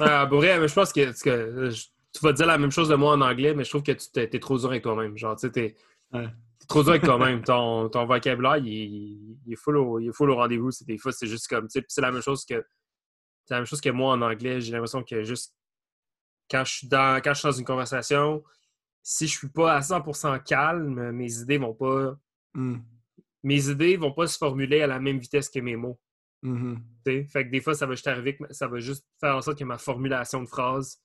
Ah, pour vrai, mais je pense que, parce que, je- tu vas dire la même chose de moi en anglais, mais je trouve que tu t'es, t'es trop dur avec toi-même. Genre, tu sais, t'es, Ouais. t'es trop dur avec toi-même. Ton, ton vocabulaire, il, est- il est full au, il est full au rendez-vous. C'est, des fois, c'est juste comme, tu sais, puis c'est la même chose que, c'est la même chose que moi en anglais. J'ai l'impression que juste, quand je suis dans, quand je suis dans une conversation, si je suis pas à 100% calme, mes idées vont pas, Hmm. mes idées vont pas se formuler à la même vitesse que mes mots. Mhm. Sais, Fait que des fois, ça va juste arriver ça va juste faire en sorte que ma formulation de phrase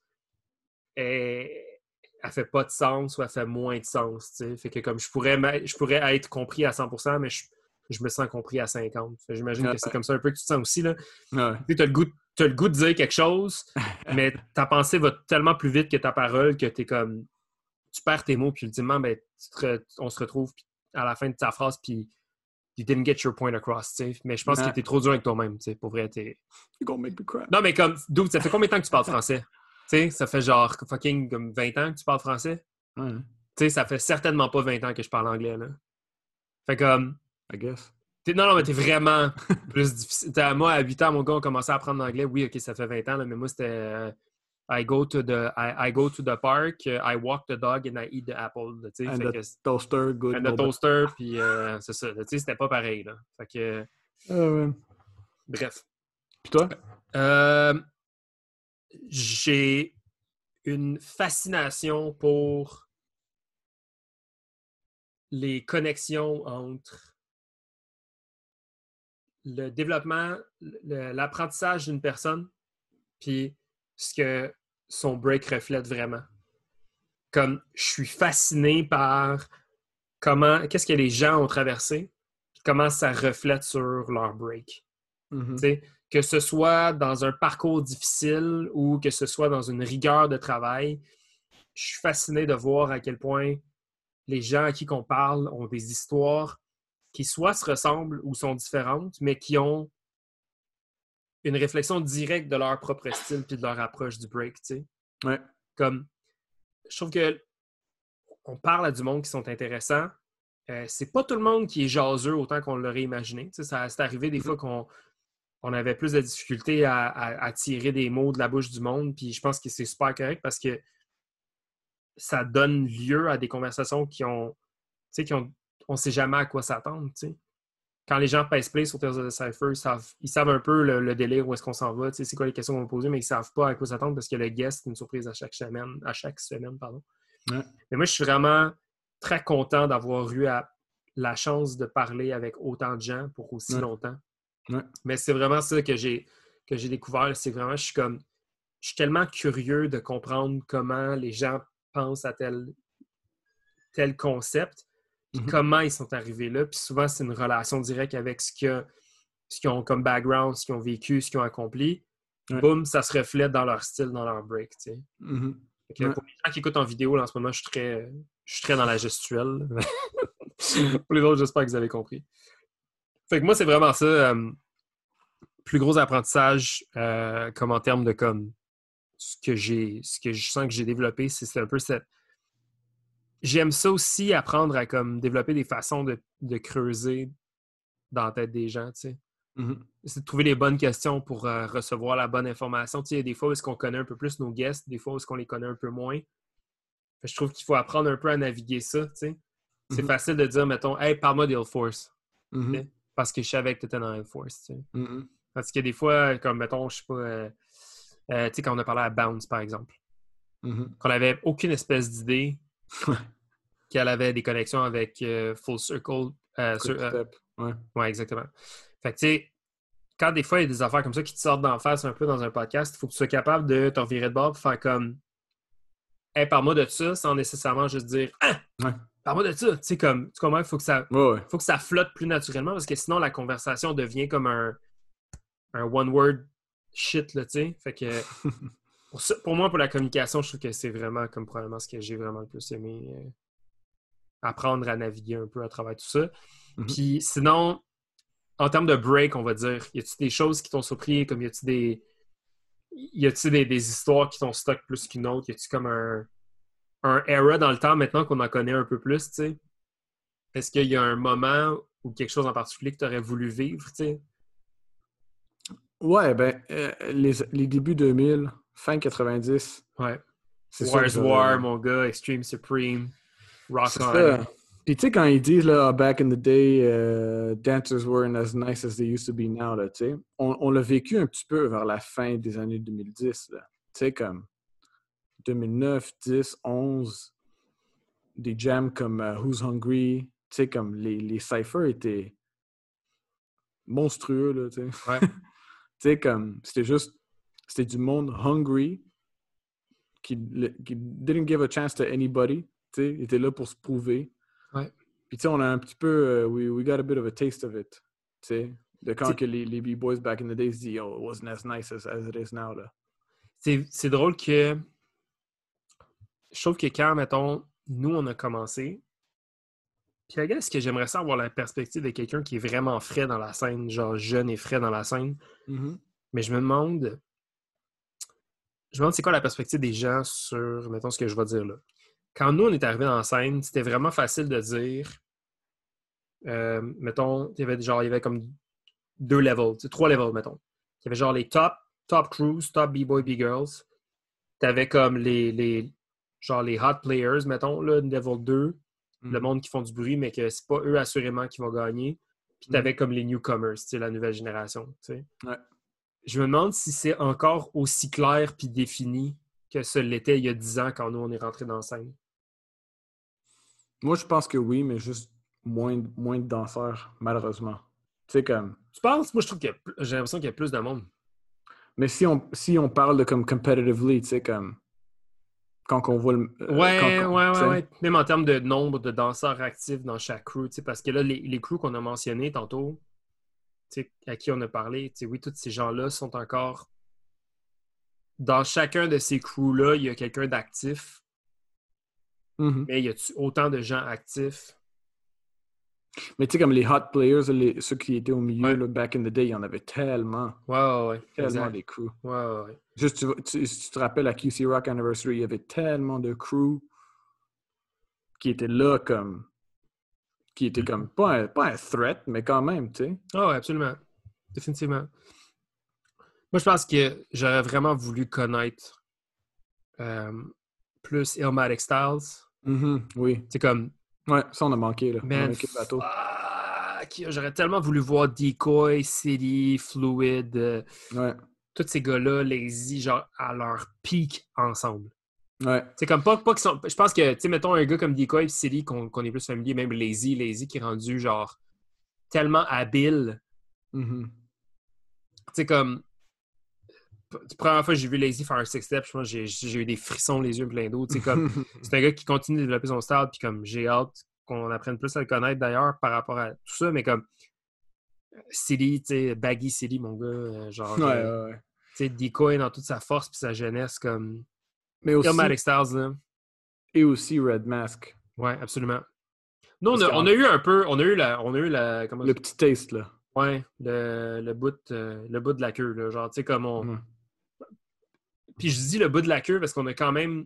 est- elle fait pas de sens ou elle fait moins de sens. tu sais. Fait que comme je pourrais, je pourrais être compris à 100%, mais je, je me sens compris à 50%. Fait que J'imagine Ouais. que c'est comme ça un peu que tu te sens aussi. Là. Ouais. Tu as le, goût, t'as le goût de dire quelque chose, mais ta pensée va tellement plus vite que ta parole que tu comme. Tu perds tes mots, puis ultimement, ben, tu te on se retrouve à la fin de ta phrase, puis you didn't get your point across. tu sais. Mais je pense Ouais. que tu es trop dur avec toi-même. tu sais, Pour vrai, cry. Non, mais comme, dude, ça fait combien de temps que tu parles français? Tu sais, ça fait genre fucking comme 20 ans que tu parles français? Ouais, Tu sais, ça fait certainement pas 20 ans que je parle anglais, là. Fait comme, I guess. t'es- non, non, mais t'es vraiment plus difficile. T'as- moi, à 8 ans, mon gars, on commençait à apprendre l'anglais. Oui, ok, ça fait 20 ans, là, mais moi, c'était. euh, I go to the I, I go to the park, uh, I walk the dog and I eat the apple. tu sais. And Fait the que toaster, good. and the toaster, puis euh, c'est ça. Tu sais, c'était pas pareil. Là. Fait que, ouais. bref. Puis toi? Euh, j'ai une fascination pour les connexions entre le développement, l'apprentissage d'une personne, puis ce que son break reflète vraiment. Comme je suis fasciné par comment, qu'est-ce que les gens ont traversé, comment ça reflète sur leur break. Mhm. Sais, que ce soit dans un parcours difficile ou que ce soit dans une rigueur de travail, je suis fasciné de voir à quel point les gens à qui qu'on parle ont des histoires qui soit se ressemblent ou sont différentes, mais qui ont une réflexion directe de leur propre style puis de leur approche du break, tu sais. Ouais. Comme, je trouve que on parle à du monde qui sont intéressants. Euh, c'est pas tout le monde qui est jaseux autant qu'on l'aurait imaginé. Tu sais, ça, c'est arrivé des fois qu'on on avait plus de difficultés à, à- à tirer des mots de la bouche du monde. Puis je pense que c'est super correct parce que ça donne lieu à des conversations qui ont, tu sais, qui ont, on sait jamais à quoi s'attendre. tu sais. Quand les gens pèsent play sur Tales of the Cypher, ils savent, ils savent un peu le, le délire, où est-ce qu'on s'en va, tu sais, c'est quoi les questions qu'on va poser, mais ils savent pas à quoi s'attendre parce que le guest, c'est une surprise à chaque semaine, à chaque semaine, pardon. Ouais. Mais moi, je suis vraiment très content d'avoir eu à- la chance de parler avec autant de gens pour aussi Ouais. longtemps. Ouais. Mais c'est vraiment ça que j'ai que j'ai découvert. C'est vraiment, je suis comme, je suis tellement curieux de comprendre comment les gens pensent à tel, tel concept, puis Mhm. comment ils sont arrivés là. Puis souvent, c'est une relation directe avec ce que- ce qu'ils ont comme background, ce qu'ils ont vécu, ce qu'ils ont accompli. Ouais. Boum, ça se reflète dans leur style, dans leur break. tu sais. Mhm. Ouais. Pour les gens qui écoutent en vidéo, là, en ce moment, je suis très, je suis très dans la gestuelle. pour les autres, j'espère que vous avez compris. Fait que moi, c'est vraiment ça. euh, plus gros apprentissage, euh, comme en termes de comme ce que j'ai, ce que je sens que j'ai développé, c'est un peu cette. J'aime ça aussi, apprendre à comme développer des façons de, de creuser dans la tête des gens, tu sais c'est de trouver les bonnes questions pour euh, recevoir la bonne information. Tu sais, des fois où est-ce qu'on connaît un peu plus nos guests, des fois où est-ce qu'on les connaît un peu moins. Fait je trouve qu'il faut apprendre un peu à naviguer ça, tu sais. C'est Mhm. facile de dire, mettons, « Hey, parle-moi d'Hill Force. Mhm. Ok. Parce que je savais que tu étais dans Hill Force, tu sais. Parce que des fois, comme, mettons, je sais pas... euh, euh, tu sais, quand on a parlé à Bounce, par exemple, Mhm. qu'on avait aucune espèce d'idée qu'elle avait des connexions avec euh, Full Circle. sur-. Ouais. Oui, exactement. Fait que, tu sais, quand des fois, il y a des affaires comme ça qui te sortent d'en face un peu dans un podcast, il faut que tu sois capable de te revirer de bord pour faire comme Hey, parle-moi de ça sans nécessairement juste dire Ah! Ouais. Parle-moi de ça. Tu sais, comme, tu comprends, il faut que ça. Ouais, ouais. faut que ça flotte plus naturellement parce que sinon la conversation devient comme un, un one-word shit, là, tu sais. Fait que pour, ça- pour moi, pour la communication, je trouve que c'est vraiment comme probablement ce que j'ai vraiment le plus aimé. euh, apprendre à naviguer un peu à travers tout ça. Mhm. Puis sinon, en termes de break, on va dire, y a-t-il des choses qui t'ont surpris? Comme y a-t-il des. Y a-t-il des, des histoires qui t'ont stock plus qu'une autre? Y a-t-il comme un, un era dans le temps maintenant qu'on en connaît un peu plus, tu sais? Est-ce qu'il y a un moment ou quelque chose en particulier que tu aurais voulu vivre, tu sais? Ouais, ben, euh, les, les débuts 2000, fin 90, Ouais. c'est ça. War's War, mon gars, Extreme Supreme, Rock On. ça. Puis tu sais, quand ils disent, là, back in the day, euh, dancers weren't as nice as they used to be now, là, tu sais, on, on l'a vécu un petit peu vers la fin des années 2010, là. Tu sais, comme 2009, 10, 11, des jams comme euh, Who's Hungry, tu sais, comme les, les cyphers étaient monstrueux, là, tu sais. Ouais. Tu sais, comme, c'était juste, c'était du monde hungry qui, qui didn't give a chance to anybody, tu sais, était là pour se prouver. Ouais. Puis tu sais, on a un petit peu, euh, we, we got a bit of a taste of it, tu sais, de quand que les, les B-boys back in the days disent, oh, it wasn't as nice as, as it is now, là. C'est drôle que. Je trouve que quand, mettons, nous, on a commencé, puis regarde, ce que j'aimerais ça avoir la perspective de quelqu'un qui est vraiment frais dans la scène, genre jeune et frais dans la scène? Mhm. Mais je me demande. Je me demande c'est quoi la perspective des gens sur, mettons, ce que je vais dire là. Quand nous, on est arrivé dans la scène, c'était vraiment facile de dire. euh, mettons, il y avait genre, il y avait comme deux levels, trois levels, mettons. Il y avait genre les top, top crews, top B-boy, B-girls. T'avais comme les, les, genre les hot players, mettons, là, Level 2, le Mhm. monde qui font du bruit, mais que c'est pas eux assurément qui vont gagner. Puis t'avais comme les newcomers, la nouvelle génération. Ouais. Je me demande si c'est encore aussi clair puis défini que ce l'était il y a 10 ans quand nous, on est rentré dans la scène. Moi, je pense que oui, mais juste moins, moins de danseurs, malheureusement. Tu sais, comme. Tu penses? Moi, je trouve que j'ai l'impression qu'il y a plus de monde. Mais si on, si on parle de comme competitively, tu sais, comme. Quand on voit le. euh, Ouais, quand- ouais, ouais. Même en termes de nombre de danseurs actifs dans chaque crew, tu sais, parce que là, les, les crews qu'on a mentionnés tantôt, tu sais, à qui on a parlé, tu sais, oui, tous ces gens-là sont encore. Dans chacun de ces crews-là, il y a quelqu'un d'actif, Mhm. mais il y a autant de gens actifs? Mais tu sais, comme les hot players, les- ceux qui étaient au milieu, Ouais. là, back in the day, il y en avait tellement. Ouais, ouais, ouais. Tellement exact. des crews. Ouais, ouais. Juste, tu, tu- si tu te rappelles à QC Rock Anniversary, il y avait tellement de crews qui étaient là comme. qui étaient comme. Pas un, pas un threat, mais quand même, tu sais. Ah ouais, absolument. Définitivement. Moi, je pense que j'aurais vraiment voulu connaître euh, plus Illmatic Styles. Mhm, Oui. C'est comme, Ouais, ça, on a manqué, là. man, j'aurais tellement voulu voir Decoy, City, Fluid, euh, Ouais. tous ces gars-là, Lazy, genre à leur pic ensemble. Ouais. C'est comme pas, pas qu'ils sont. Je pense que, tu sais, mettons un gars comme Decoy et City qu'on est plus familier, même Lazy, Lazy qui est rendu genre tellement habile tu sais, comme. La première fois que j'ai vu Lazy faire un je pense que j'ai- eu des frissons les yeux pleins d'eau. Comme. C'est un gars qui continue de développer son style, puis comme j'ai hâte qu'on apprenne plus à le connaître d'ailleurs par rapport à tout ça, mais comme. Sais, Baggy City, mon gars, euh, genre. ouais, euh, ouais, sais, Decoy dans toute sa force puis sa jeunesse, comme. Mais aussi, Illmatic Styles, là. et aussi Red Mask. Ouais, absolument. Nous, on a, qu'en- on a eu un peu. On a eu la. On a eu la comment Le petit taste, là. Ouais, le, le, bout, euh, le bout de la queue, là. Genre, tu sais, comme on. Puis je dis le bout de la queue parce qu'on a quand même.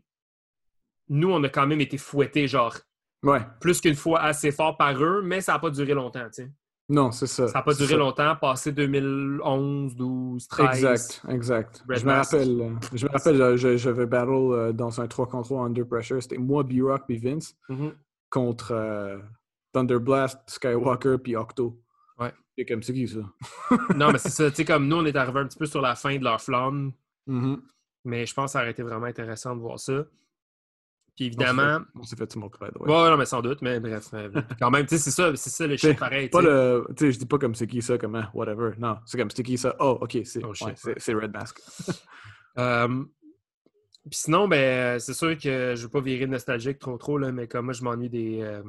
Nous, on a quand même été fouettés, genre, Ouais. plus qu'une fois assez fort par eux, mais ça n'a pas duré longtemps, tu sais. Non, c'est ça. Ça n'a pas duré ça. longtemps, passé 2011, 12, 13. Exact, exact. Red je me rappelle, je me rappelle, euh, je- j'avais battle euh, dans un 3 contre 3 under pressure. C'était moi, B-Rock puis Vince Mhm. contre euh, Thunder Blast, Skywalker puis Octo. Ouais. C'est comme c'est qui ça? Non, mais c'est ça, tu sais, comme nous, on est arrivé un petit peu sur la fin de leur flamme, Mhm. Mais je pense que ça aurait été vraiment intéressant de voir ça. Puis évidemment. On s'est fait smoke, by the way. Ouais, non, mais sans doute, mais bref. quand même, tu sais, c'est ça, c'est ça le shit pareil. Pas le. Tu sais, je dis pas comme c'est qui ça, comme ah, whatever. Non, c'est comme c'est qui ça. Oh, ok, c'est Oh, ouais, ouais. Red Mask. Puis sinon, ben, c'est sûr que je veux pas virer nostalgique trop trop, là, mais comme moi, je m'ennuie des. euh,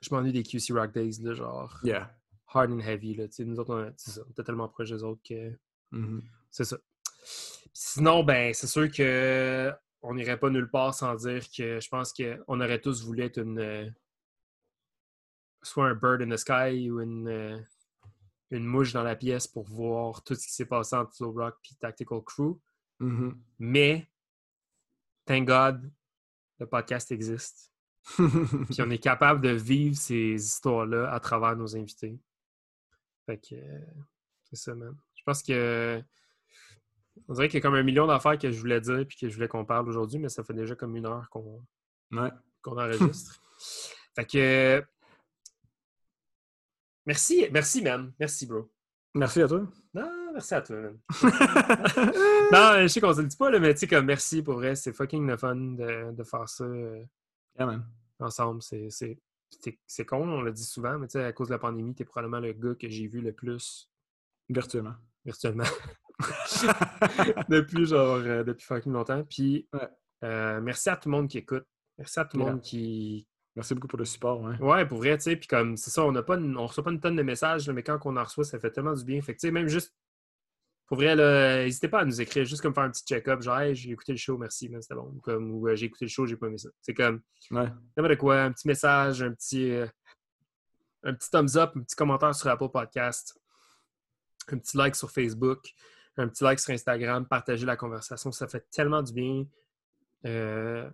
Je m'ennuie des QC Rock Days, là, genre Yeah. hard and heavy. Là, tu sais, nous autres, on, ça, on était tellement proches des autres que Mhm. c'est ça. Sinon, ben, c'est sûr que on n'irait pas nulle part sans dire que je pense qu'on aurait tous voulu être une. euh, soit un bird in the sky ou une, euh, une mouche dans la pièce pour voir tout ce qui s'est passé entre Slow Rock et Tactical Crew. Mhm. Mais, thank God, le podcast existe. Puis on est capable de vivre ces histoires-là à travers nos invités. Fait que euh, c'est ça, man. Je pense que. On dirait qu'il y a comme un million d'affaires que je voulais dire puis que je voulais qu'on parle aujourd'hui, mais ça fait déjà comme une heure qu'on ouais. enregistre. fait que. Merci, merci, man. Merci, bro. Merci à toi. Non, merci à toi, man. non, je sais qu'on se le dit pas, là, mais tu sais, comme merci pour vrai. C'est fucking le fun de, de faire ça. euh, Yeah, man. ensemble. C'est, con, on le dit souvent, mais tu sais, à cause de la pandémie, tu es probablement le gars que j'ai vu le plus Virtuellement. virtuellement. depuis genre euh, depuis fucking longtemps. Puis Ouais. euh, merci à tout le monde qui écoute. Merci à tout le monde qui. Merci beaucoup pour le support. Ouais. Ouais, pour vrai, tu sais. Puis comme c'est ça, on n'a pas une- on reçoit pas une tonne de messages, mais quand on en reçoit, ça fait tellement du bien. Fait que même juste. Pour vrai, n'hésitez pas à nous écrire, juste comme faire un petit check-up, genre Hey, j'ai écouté le show, merci, man, c'était bon. Ou Comme, ou euh, j'ai écouté le show, j'ai pas aimé ça. C'est comme Ouais. n'importe quoi, un petit message, un petit, euh, un petit thumbs up, un petit commentaire sur Apple Podcast, un petit like sur Facebook, un petit like sur Instagram, partager la conversation. Ça fait tellement du bien. Euh,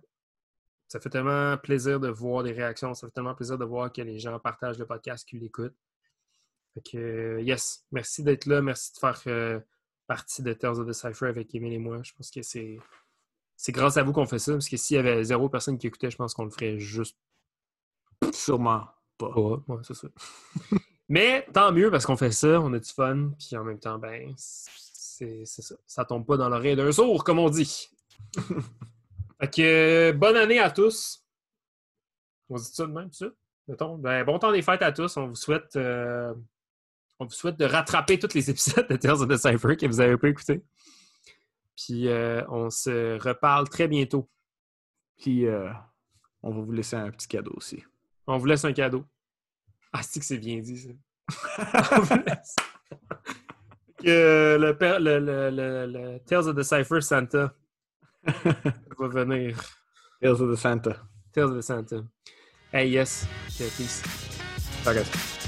ça fait tellement plaisir de voir des réactions. Ça fait tellement plaisir de voir que les gens partagent le podcast, qu'ils l'écoutent. Fait que, euh, yes, merci d'être là. Merci de faire euh, partie de Tales of the Cypher avec Emile et moi. Je pense que c'est c'est grâce à vous qu'on fait ça, parce que s'il y avait zéro personne qui écoutait, je pense qu'on le ferait juste Sûrement pas. Ouais, c'est ça. Mais tant mieux parce qu'on fait ça, on a du fun, puis en même temps, ben, c'est ça. Ça tombe pas dans l'oreille d'un sourd, comme on dit. fait que bonne année à tous. On dit ça de même, ça? Ben, bon temps des fêtes à tous. On vous souhaite euh, on vous souhaite de rattraper tous les épisodes de Tales of the Cypher que vous n'avez pas écoutés. Puis euh, on se reparle très bientôt. Puis, euh, on va vous laisser un petit cadeau aussi. On vous laisse un cadeau. Ah, c'est que c'est bien dit, ça. On vous laisse. Que le, le, le, le Tales of the Cypher Santa va venir. Tales of the Santa. Tales of the Santa. Hey, yes. Okay, peace. Bye, guys.